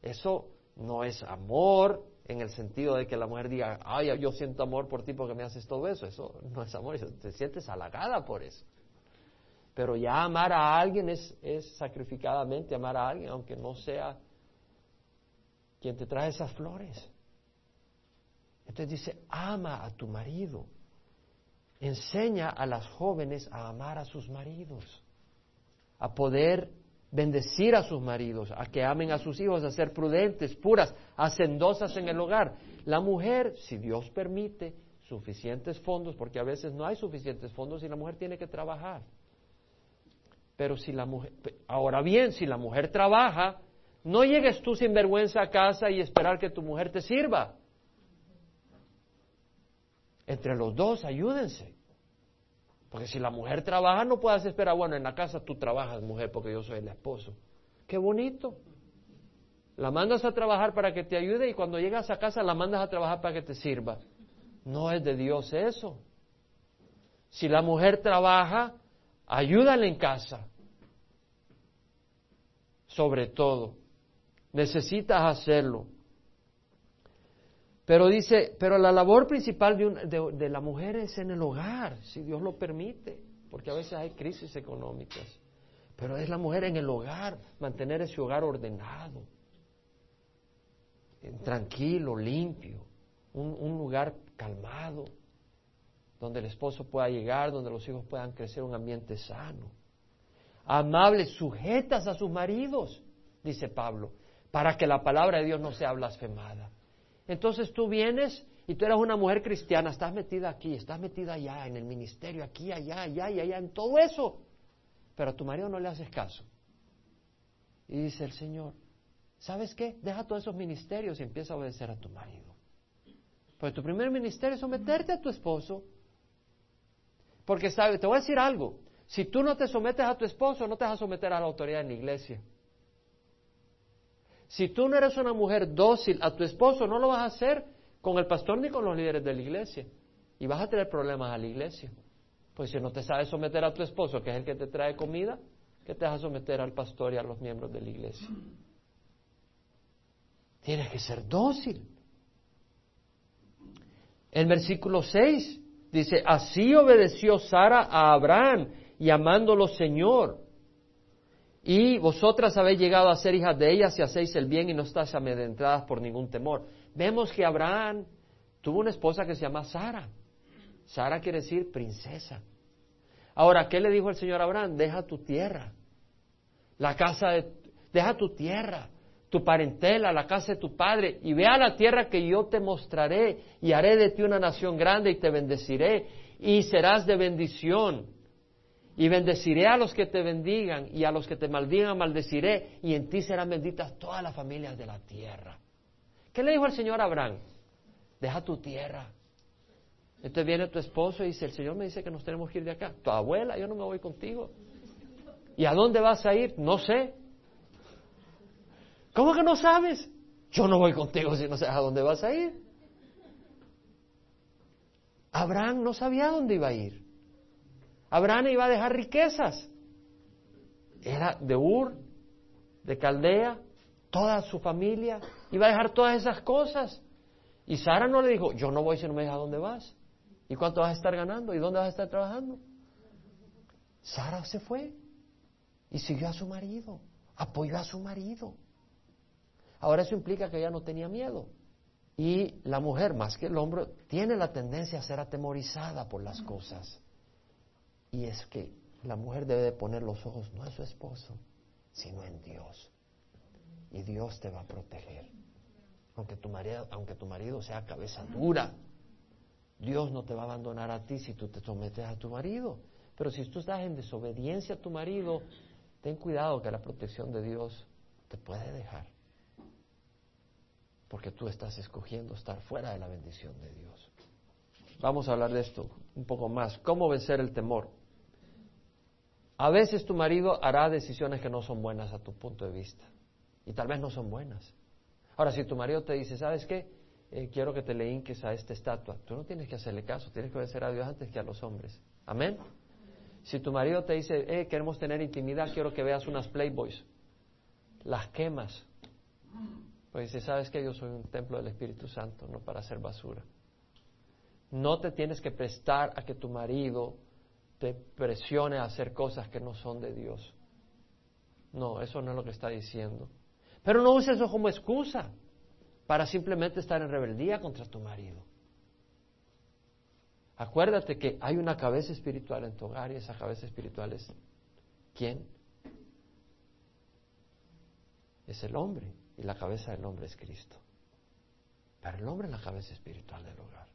Eso no es amor en el sentido de que la mujer diga, ay, yo siento amor por ti porque me haces todo eso. Eso no es amor, te sientes halagada por eso. Pero ya amar a alguien es, es sacrificadamente amar a alguien, aunque no sea quien te trae esas flores. Entonces dice, ama a tu marido. Enseña a las jóvenes a amar a sus maridos, a poder bendecir a sus maridos, a que amen a sus hijos, a ser prudentes, puras, hacendosas en el hogar. La mujer, si Dios permite, suficientes fondos, porque a veces no hay suficientes fondos y la mujer tiene que trabajar. Pero si la mujer, ahora bien, si la mujer trabaja, no llegues tú sin vergüenza a casa y esperar que tu mujer te sirva. Entre los dos, ayúdense. Porque si la mujer trabaja, no puedes esperar, bueno, en la casa tú trabajas, mujer, porque yo soy el esposo. Qué bonito. La mandas a trabajar para que te ayude y cuando llegas a casa la mandas a trabajar para que te sirva. No es de Dios eso. Si la mujer trabaja, ayúdale en casa. Sobre todo. Necesitas hacerlo. Pero dice, pero la labor principal de, la mujer es en el hogar, si Dios lo permite, porque a veces hay crisis económicas. Pero es la mujer en el hogar, mantener ese hogar ordenado, tranquilo, limpio, un, un lugar calmado, donde el esposo pueda llegar, donde los hijos puedan crecer un ambiente sano. Amables, sujetas a sus maridos, dice Pablo, para que la palabra de Dios no sea blasfemada. Entonces tú vienes y tú eres una mujer cristiana, estás metida aquí, estás metida allá, en el ministerio, aquí, allá, allá y allá, en todo eso, pero a tu marido no le haces caso. Y dice el Señor, ¿sabes qué? Deja todos esos ministerios y empieza a obedecer a tu marido. Pues tu primer ministerio es someterte a tu esposo. Porque sabe, te voy a decir algo, si tú no te sometes a tu esposo, no te vas a someter a la autoridad en la iglesia. Si tú no eres una mujer dócil a tu esposo, no lo vas a hacer con el pastor ni con los líderes de la iglesia. Y vas a tener problemas a la iglesia. Pues si no te sabes someter a tu esposo, que es el que te trae comida, ¿qué te vas a someter al pastor y a los miembros de la iglesia? Tienes que ser dócil. El versículo 6 dice, así obedeció Sara a Abraham y amándolo Señor. Y vosotras habéis llegado a ser hijas de ella si hacéis el bien y no estáis amedrentadas por ningún temor. Vemos que Abraham tuvo una esposa que se llama Sara. Sara quiere decir princesa. Ahora, ¿qué le dijo el Señor a Abraham? Deja tu tierra, la casa de, deja tu tierra, tu parentela, la casa de tu padre, y ve a la tierra que yo te mostraré, y haré de ti una nación grande y te bendeciré, y serás de bendición. Y bendeciré a los que te bendigan, y a los que te maldigan maldeciré, y en ti serán benditas todas las familias de la tierra. ¿Qué le dijo el Señor a Abraham? Deja tu tierra. Entonces viene tu esposo y dice, el Señor me dice que nos tenemos que ir de acá. Tu abuela, yo no me voy contigo. ¿Y a dónde vas a ir? No sé. ¿Cómo que no sabes? Yo no voy contigo si no sabes a dónde vas a ir. Abraham no sabía a dónde iba a ir. Abraham iba a dejar riquezas. Era de Ur, de Caldea, toda su familia, iba a dejar todas esas cosas. Y Sara no le dijo, yo no voy si no me dejas dónde vas. ¿Y cuánto vas a estar ganando? ¿Y dónde vas a estar trabajando? Sara se fue y siguió a su marido, apoyó a su marido. Ahora eso implica que ella no tenía miedo. Y la mujer, más que el hombre, tiene la tendencia a ser atemorizada por las cosas. Y es que la mujer debe de poner los ojos no en su esposo, sino en Dios. Y Dios te va a proteger. Aunque tu marido, aunque tu marido sea cabeza dura, Dios no te va a abandonar a ti si tú te sometes a tu marido. Pero si tú estás en desobediencia a tu marido, ten cuidado que la protección de Dios te puede dejar. Porque tú estás escogiendo estar fuera de la bendición de Dios. Vamos a hablar de esto un poco más. ¿Cómo vencer el temor? A veces tu marido hará decisiones que no son buenas a tu punto de vista. Y tal vez no son buenas. Ahora, si tu marido te dice, ¿sabes qué? Eh, quiero que te le hinques a esta estatua. Tú no tienes que hacerle caso, tienes que obedecer a Dios antes que a los hombres. Amén. Si tu marido te dice, eh, queremos tener intimidad, quiero que veas unas Playboys, las quemas. Pues dice, ¿sabes qué? Yo soy un templo del Espíritu Santo, no para hacer basura. No te tienes que prestar a que tu marido te presione a hacer cosas que no son de Dios. No, eso no es lo que está diciendo. Pero no uses eso como excusa para simplemente estar en rebeldía contra tu marido. Acuérdate que hay una cabeza espiritual en tu hogar y esa cabeza espiritual es ¿quién? Es el hombre y la cabeza del hombre es Cristo. Pero el hombre es la cabeza espiritual del hogar.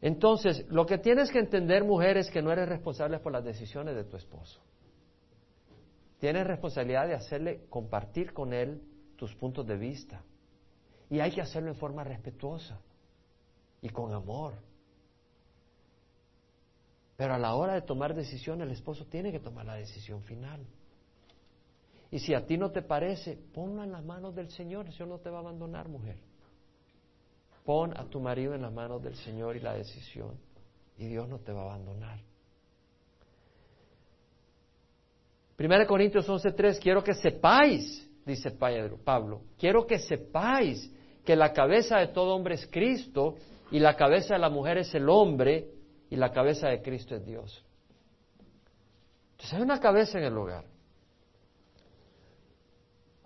Entonces, lo que tienes que entender, mujer, es que no eres responsable por las decisiones de tu esposo. Tienes responsabilidad de hacerle compartir con él tus puntos de vista. Y hay que hacerlo en forma respetuosa y con amor. Pero a la hora de tomar decisión, el esposo tiene que tomar la decisión final. Y si a ti no te parece, ponlo en las manos del Señor. El Señor no te va a abandonar, mujer. Pon a tu marido en las manos del Señor y la decisión. Y Dios no te va a abandonar. 1 Corintios 11:3, quiero que sepáis, dice Pablo, quiero que sepáis que la cabeza de todo hombre es Cristo y la cabeza de la mujer es el hombre y la cabeza de Cristo es Dios. Entonces hay una cabeza en el hogar.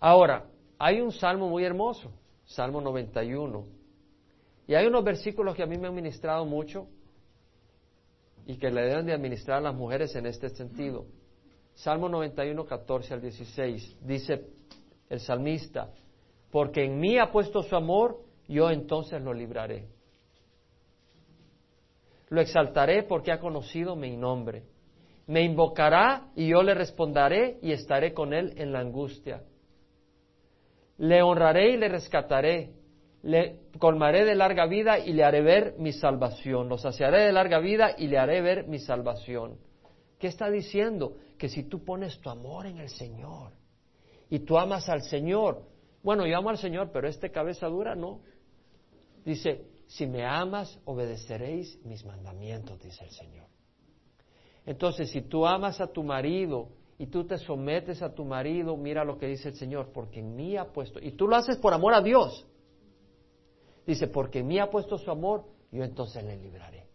Ahora, hay un salmo muy hermoso, Salmo 91. Y hay unos versículos que a mí me han ministrado mucho y que le deben de administrar a las mujeres en este sentido. Salmo 91, 14 al 16. Dice el salmista, porque en mí ha puesto su amor, yo entonces lo libraré. Lo exaltaré porque ha conocido mi nombre. Me invocará y yo le responderé y estaré con él en la angustia. Le honraré y le rescataré. Le colmaré de larga vida y le haré ver mi salvación. Lo saciaré de larga vida y le haré ver mi salvación. ¿Qué está diciendo? Que si tú pones tu amor en el Señor y tú amas al Señor, bueno, yo amo al Señor, pero este cabeza dura no. Dice, si me amas, obedeceréis mis mandamientos, dice el Señor. Entonces, si tú amas a tu marido y tú te sometes a tu marido, mira lo que dice el Señor, porque en mí ha puesto, y tú lo haces por amor a Dios. Dice, porque en mí ha puesto su amor, yo entonces le libraré.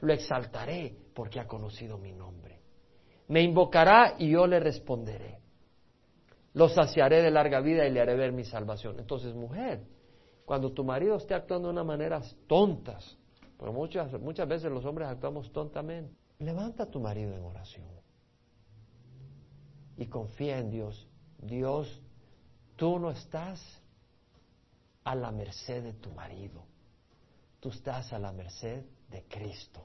Lo exaltaré porque ha conocido mi nombre. Me invocará y yo le responderé. Lo saciaré de larga vida y le haré ver mi salvación. Entonces, mujer, cuando tu marido esté actuando de una manera tontas, porque muchas, muchas veces los hombres actuamos tontamente, levanta a tu marido en oración y confía en Dios. Dios, tú no estás a la merced de tu marido, tú estás a la merced de Cristo.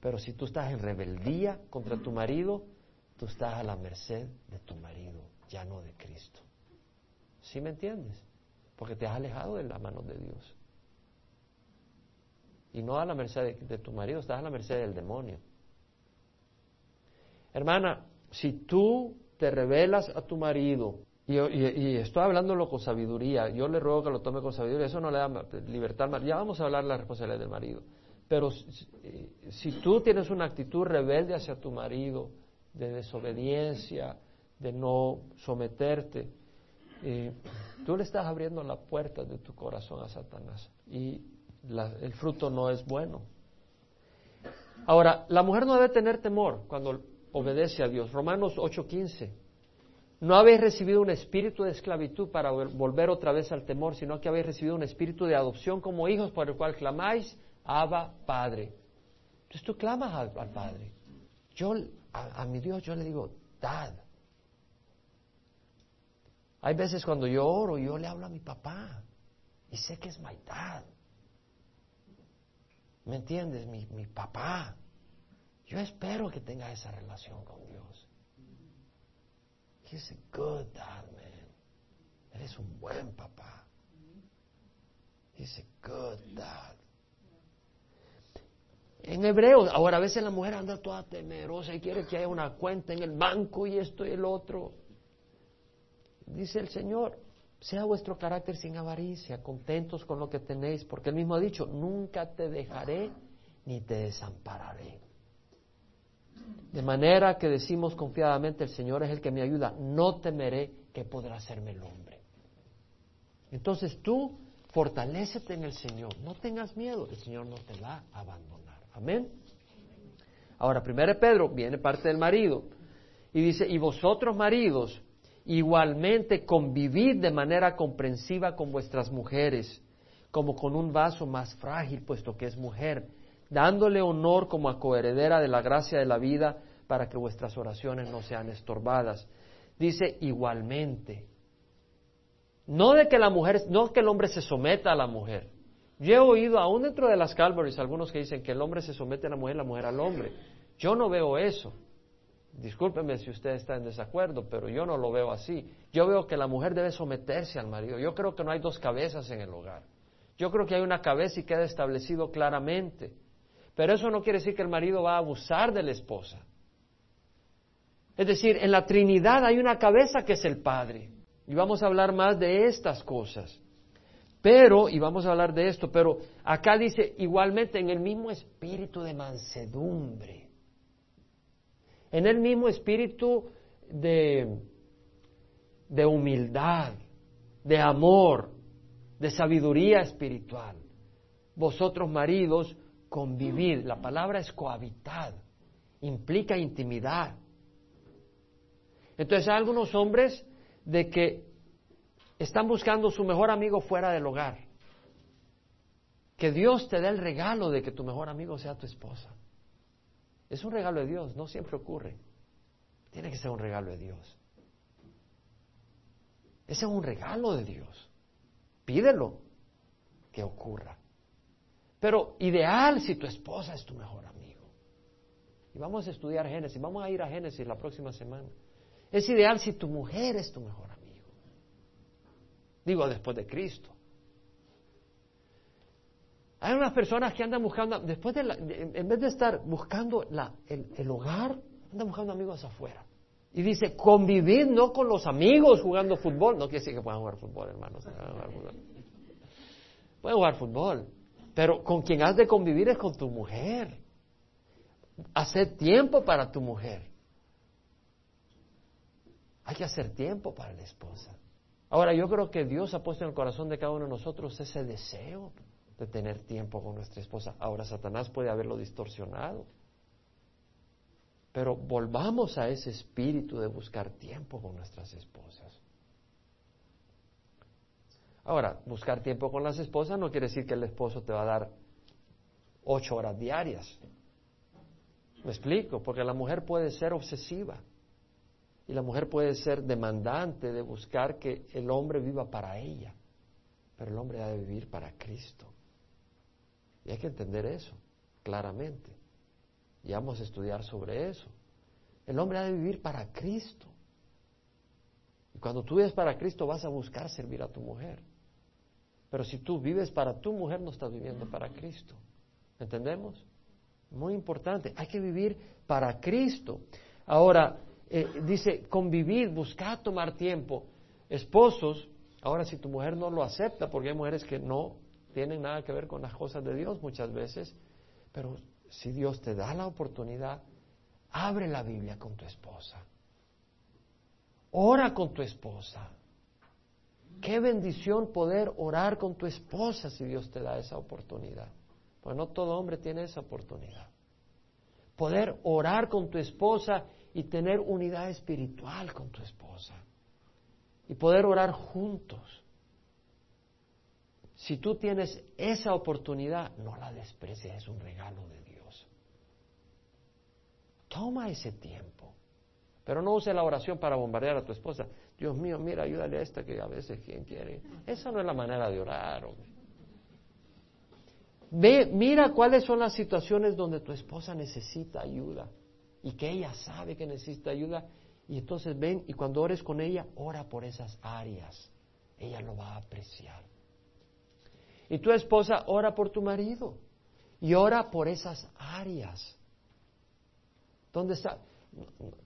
Pero si tú estás en rebeldía contra tu marido, tú estás a la merced de tu marido, ya no de Cristo. ¿Sí me entiendes? Porque te has alejado de la mano de Dios. Y no a la merced de, tu marido, estás a la merced del demonio. Hermana, si tú te revelas a tu marido, y, estoy hablándolo con sabiduría, yo le ruego que lo tome con sabiduría, eso no le da libertad, ya vamos a hablar de la responsabilidad del marido, pero si tú tienes una actitud rebelde hacia tu marido, de desobediencia, de no someterte, eh, tú le estás abriendo la puerta de tu corazón a Satanás y el fruto no es bueno. Ahora, la mujer no debe tener temor cuando obedece a Dios. Romanos 8:15. No habéis recibido un espíritu de esclavitud para volver otra vez al temor, sino que habéis recibido un espíritu de adopción como hijos por el cual clamáis, Abba, Padre. Entonces tú clamas al, Padre. Yo, a, mi Dios, yo le digo, Dad. Hay veces cuando yo oro, yo le hablo a mi papá y sé que es my dad. ¿Me entiendes? Mi, mi papá. Yo espero que tenga esa relación con Dios. He's a good dad, man. Eres un buen papá. He's a good dad. En hebreo, ahora a veces la mujer anda toda temerosa y quiere que haya una cuenta en el banco y esto y el otro. Dice el Señor, sea vuestro carácter sin avaricia, contentos con lo que tenéis, porque Él mismo ha dicho, nunca te dejaré ni te desampararé. De manera que decimos confiadamente, el Señor es el que me ayuda, no temeré que podrá hacerme el hombre. Entonces tú fortalécete en el Señor, no tengas miedo, el Señor no te va a abandonar. Amén. Ahora, primero Pedro viene parte del marido y dice, y vosotros maridos, Igualmente convivid de manera comprensiva con vuestras mujeres, como con un vaso más frágil, puesto que es mujer, dándole honor como a coheredera de la gracia de la vida, para que vuestras oraciones no sean estorbadas. Dice igualmente. No de que la mujer, no que el hombre se someta a la mujer. Yo he oído aún dentro de las Calvaries algunos que dicen que el hombre se somete a la mujer, la mujer al hombre. Yo no veo eso. Discúlpeme si usted está en desacuerdo, pero yo no lo veo así. Yo veo que la mujer debe someterse al marido. Yo creo que no hay dos cabezas en el hogar. Yo creo que hay una cabeza y queda establecido claramente. Pero eso no quiere decir que el marido va a abusar de la esposa. Es decir, en la Trinidad hay una cabeza que es el Padre. Y vamos a hablar más de estas cosas. Pero, y vamos a hablar de esto, pero acá dice igualmente en el mismo espíritu de mansedumbre en el mismo espíritu de, de humildad, de amor, de sabiduría espiritual. Vosotros maridos, convivid. La palabra es cohabitar, implica intimidad. Entonces hay algunos hombres de que están buscando su mejor amigo fuera del hogar. Que Dios te dé el regalo de que tu mejor amigo sea tu esposa. Es un regalo de Dios, no siempre ocurre. Tiene que ser un regalo de Dios. Ese es un regalo de Dios. pídelo que ocurra. Pero ideal si tu esposa es tu mejor amigo. Y vamos a estudiar Génesis, vamos a ir a Génesis la próxima semana. Es ideal si tu mujer es tu mejor amigo. Digo, después de Cristo. Hay unas personas que andan buscando, después de, en vez de estar buscando el, hogar, andan buscando amigos afuera. Y dice, convivir no con los amigos jugando fútbol. No quiere decir que puedan jugar fútbol, hermanos. Pueden jugar fútbol. Pero con quien has de convivir es con tu mujer. Hacer tiempo para tu mujer. Hay que hacer tiempo para la esposa. Ahora, yo creo que Dios ha puesto en el corazón de cada uno de nosotros ese deseo de tener tiempo con nuestra esposa. Ahora Satanás puede haberlo distorsionado. Pero volvamos a ese espíritu de buscar tiempo con nuestras esposas. Ahora, buscar tiempo con las esposas no quiere decir que el esposo te va a dar ocho horas diarias. ¿Me explico? Porque la mujer puede ser obsesiva y la mujer puede ser demandante de buscar que el hombre viva para ella, pero el hombre ha de vivir para Cristo. Y hay que entender eso claramente. Y vamos a estudiar sobre eso. El hombre ha de vivir para Cristo. Y cuando tú vives para Cristo vas a buscar servir a tu mujer. Pero si tú vives para tu mujer no estás viviendo para Cristo. ¿Entendemos? Muy importante. Hay que vivir para Cristo. Ahora, eh, dice, convivir, buscar tomar tiempo. Esposos, ahora si tu mujer no lo acepta, porque hay mujeres que no tienen nada que ver con las cosas de Dios muchas veces, pero si Dios te da la oportunidad, abre la Biblia con tu esposa. Ora con tu esposa. Qué bendición poder orar con tu esposa si Dios te da esa oportunidad. Pues no todo hombre tiene esa oportunidad. Poder orar con tu esposa y tener unidad espiritual con tu esposa. Y poder orar juntos. Si tú tienes esa oportunidad, no la desprecies, es un regalo de Dios. Toma ese tiempo. Pero no use la oración para bombardear a tu esposa. Dios mío, mira, ayúdale a esta que a veces quien quiere. Esa no es la manera de orar. Ve, mira cuáles son las situaciones donde tu esposa necesita ayuda y que ella sabe que necesita ayuda. Y entonces ven y cuando ores con ella, ora por esas áreas. Ella lo va a apreciar. Y tu esposa ora por tu marido y ora por esas áreas. ¿Dónde está?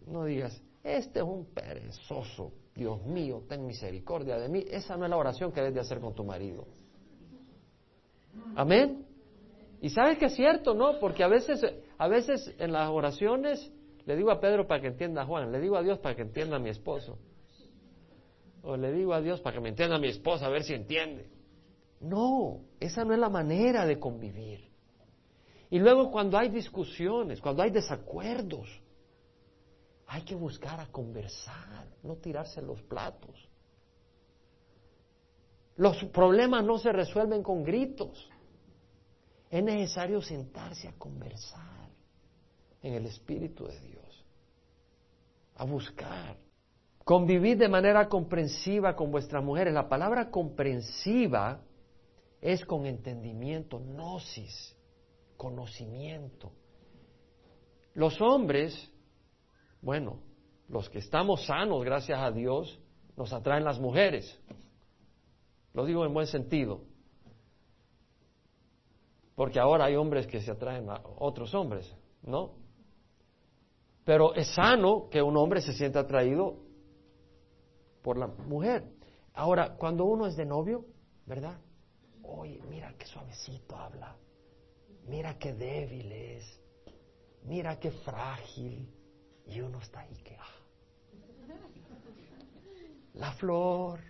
No, digas, este es un perezoso, Dios mío, ten misericordia de mí. Esa no es la oración que debes de hacer con tu marido. Amén. Y sabes que es cierto, ¿no? Porque a veces, a veces en las oraciones le digo a Pedro para que entienda a Juan, le digo a Dios para que entienda a mi esposo. O le digo a Dios para que me entienda a mi esposa, a ver si entiende. No, esa no es la manera de convivir. Y luego cuando hay discusiones, cuando hay desacuerdos, hay que buscar a conversar, no tirarse los platos. Los problemas no se resuelven con gritos. Es necesario sentarse a conversar en el Espíritu de Dios, a buscar. Convivir de manera comprensiva con vuestras mujeres. La palabra comprensiva es con entendimiento, gnosis, conocimiento. Los hombres, bueno, los que estamos sanos, gracias a Dios, nos atraen las mujeres. Lo digo en buen sentido. Porque ahora hay hombres que se atraen a otros hombres, ¿no? Pero es sano que un hombre se sienta atraído por la mujer. Ahora, cuando uno es de novio, ¿verdad? oye, mira qué suavecito habla, mira qué débil es, mira qué frágil. Y uno está ahí que, ah, la flor.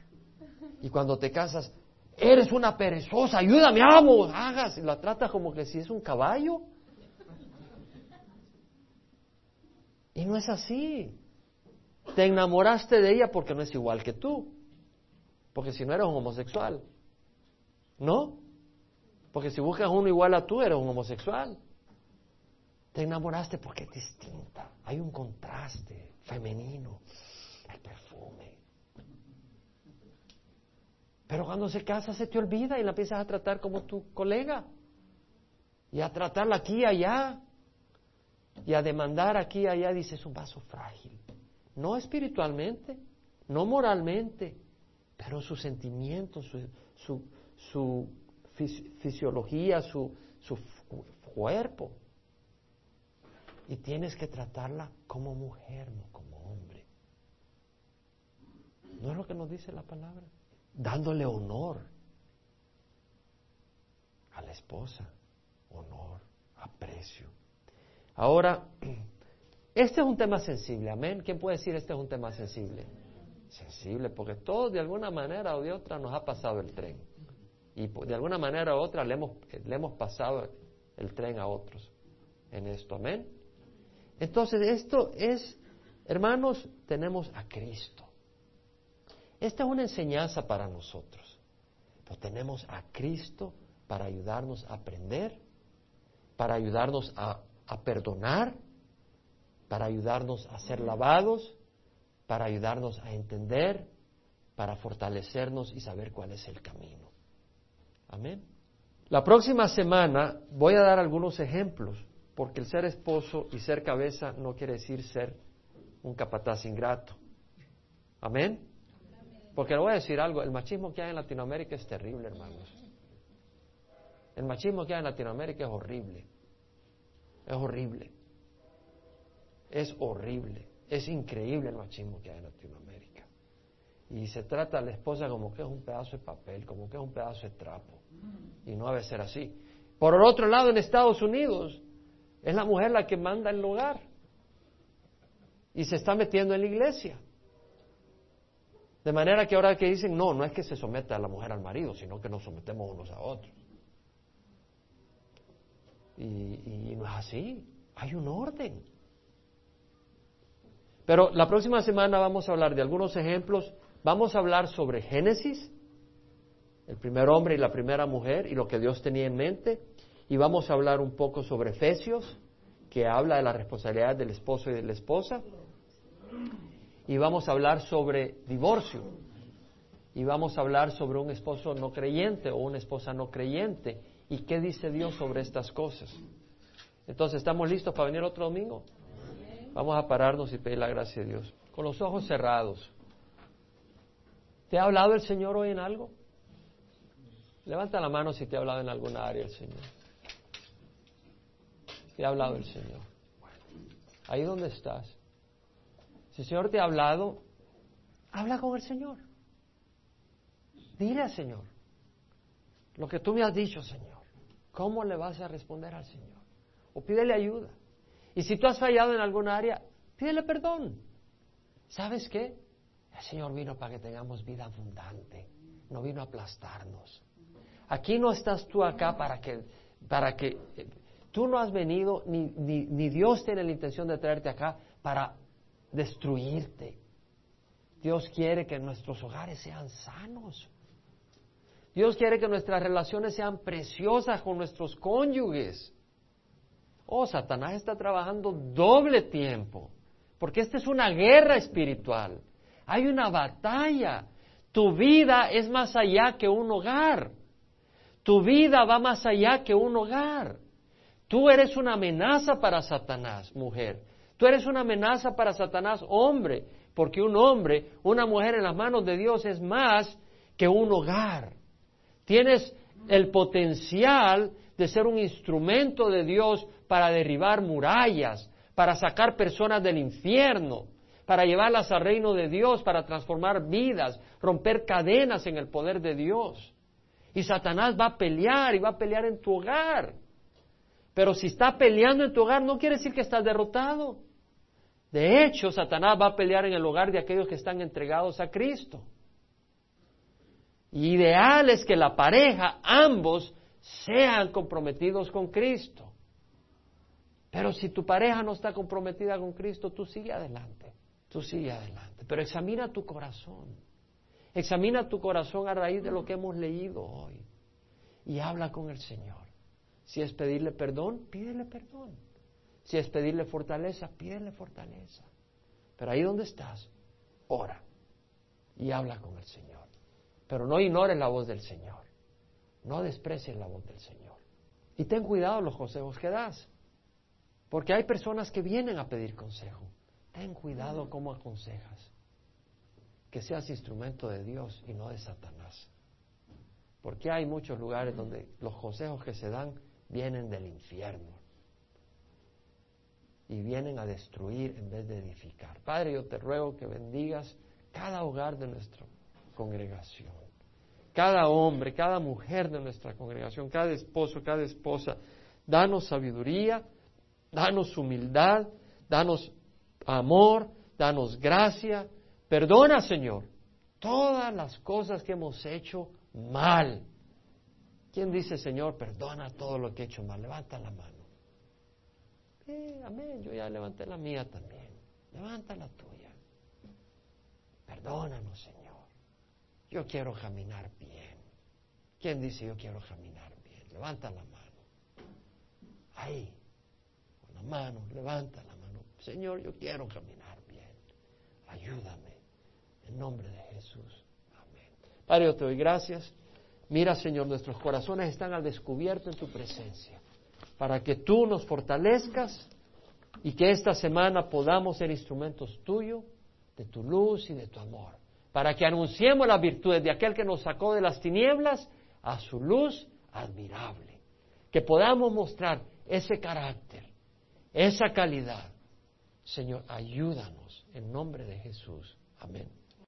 Y cuando te casas, eres una perezosa, ayúdame, amo, hagas. Y la trata como que si es un caballo. Y no es así. Te enamoraste de ella porque no es igual que tú. Porque si no eres un homosexual. ¿No? Porque si buscas uno igual a tú, eres un homosexual. Te enamoraste porque es distinta. Hay un contraste femenino. El perfume. Pero cuando se casa se te olvida y la empiezas a tratar como tu colega. Y a tratarla aquí y allá. Y a demandar aquí y allá, dices, es un vaso frágil. No espiritualmente, no moralmente, pero sus sentimientos, su, su, fisiología, su, su cuerpo. Y tienes que tratarla como mujer, no como hombre. ¿No es lo que nos dice la palabra? Dándole honor a la esposa, honor, aprecio. Ahora, este es un tema sensible, amén. ¿Quién puede decir este es un tema sensible? Sensible, porque todos de alguna manera o de otra nos ha pasado el tren. Y de alguna manera u otra le hemos, le hemos pasado el tren a otros en esto, amén. Entonces, esto es, hermanos, tenemos a Cristo. Esta es una enseñanza para nosotros. Pero tenemos a Cristo para ayudarnos a aprender, para ayudarnos a perdonar, para ayudarnos a ser lavados, para ayudarnos a entender, para fortalecernos y saber cuál es el camino. Amén. La próxima semana voy a dar algunos ejemplos, porque el ser esposo y ser cabeza no quiere decir ser un capataz ingrato. Amén. Porque le voy a decir algo, el machismo que hay en Latinoamérica es terrible, hermanos. El machismo que hay en Latinoamérica es horrible. Es horrible. Es horrible. Es increíble el machismo que hay en Latinoamérica. Y se trata a la esposa como que es un pedazo de papel, como que es un pedazo de trapo. Y no debe ser así. Por el otro lado, en Estados Unidos, es la mujer la que manda el hogar. Y se está metiendo en la iglesia. De manera que ahora que dicen, no, no es que se someta a la mujer al marido, sino que nos sometemos unos a otros. Y, y no es así. Hay un orden. Pero la próxima semana vamos a hablar de algunos ejemplos. Vamos a hablar sobre Génesis, el primer hombre y la primera mujer y lo que Dios tenía en mente. Y vamos a hablar un poco sobre Efesios, que habla de la responsabilidad del esposo y de la esposa. Y vamos a hablar sobre divorcio. Y vamos a hablar sobre un esposo no creyente o una esposa no creyente. ¿Y qué dice Dios sobre estas cosas? Entonces, ¿estamos listos para venir otro domingo? Vamos a pararnos y pedir la gracia de Dios. Con los ojos cerrados. ¿Te ha hablado el Señor hoy en algo? Levanta la mano si te ha hablado en alguna área el Señor. Te ha hablado el Señor. Ahí donde estás. Si el Señor te ha hablado, habla con el Señor. Dile al Señor lo que tú me has dicho, Señor. ¿Cómo le vas a responder al Señor? O pídele ayuda. Y si tú has fallado en alguna área, pídele perdón. ¿Sabes qué? El Señor vino para que tengamos vida abundante, no vino a aplastarnos. Aquí no estás tú acá para que, para que, tú no has venido, ni, ni, Dios tiene la intención de traerte acá para destruirte. Dios quiere que nuestros hogares sean sanos. Dios quiere que nuestras relaciones sean preciosas con nuestros cónyuges. Oh, Satanás está trabajando doble tiempo, porque esta es una guerra espiritual. Hay una batalla. Tu vida es más allá que un hogar. Tu vida va más allá que un hogar. Tú eres una amenaza para Satanás, mujer. Tú eres una amenaza para Satanás, hombre, porque un hombre, una mujer en las manos de Dios es más que un hogar. Tienes el potencial de ser un instrumento de Dios para derribar murallas, para sacar personas del infierno, para llevarlas al reino de Dios, para transformar vidas, romper cadenas en el poder de Dios. Y Satanás va a pelear y va a pelear en tu hogar. Pero si está peleando en tu hogar no quiere decir que estás derrotado. De hecho, Satanás va a pelear en el hogar de aquellos que están entregados a Cristo. Ideal es que la pareja, ambos, sean comprometidos con Cristo. Pero si tu pareja no está comprometida con Cristo, tú sigue adelante, tú sigue adelante. Pero examina tu corazón, examina tu corazón a raíz de lo que hemos leído hoy y habla con el Señor. Si es pedirle perdón, pídele perdón. Si es pedirle fortaleza, pídele fortaleza. Pero ahí donde estás, ora y habla con el Señor. Pero no ignores la voz del Señor. No desprecies la voz del Señor. Y ten cuidado los consejos que das. Porque hay personas que vienen a pedir consejo. Ten cuidado cómo aconsejas. Que seas instrumento de Dios y no de Satanás. Porque hay muchos lugares donde los consejos que se dan vienen del infierno. Y vienen a destruir en vez de edificar. Padre, yo te ruego que bendigas cada hogar de nuestra congregación. Cada hombre, cada mujer de nuestra congregación, cada esposo, cada esposa. Danos sabiduría, danos humildad, danos amor, danos gracia. Perdona, Señor, todas las cosas que hemos hecho mal. ¿Quién dice, Señor, perdona todo lo que he hecho mal? Levanta la mano. Eh, amén, yo ya levanté la mía también. Levanta la tuya. Perdónanos, Señor. Yo quiero caminar bien. ¿Quién dice yo quiero caminar bien? Levanta la mano. Ahí, con la mano, levanta la mano. Señor, yo quiero caminar bien. Ayúdame. En nombre de Jesús. Amén. Padre, yo te doy gracias. Mira, Señor, nuestros corazones están al descubierto en tu presencia, para que tú nos fortalezcas y que esta semana podamos ser instrumentos tuyos, de tu luz y de tu amor, para que anunciemos las virtudes de aquel que nos sacó de las tinieblas a su luz admirable, que podamos mostrar ese carácter, esa calidad. Señor, ayúdanos en nombre de Jesús. Amén.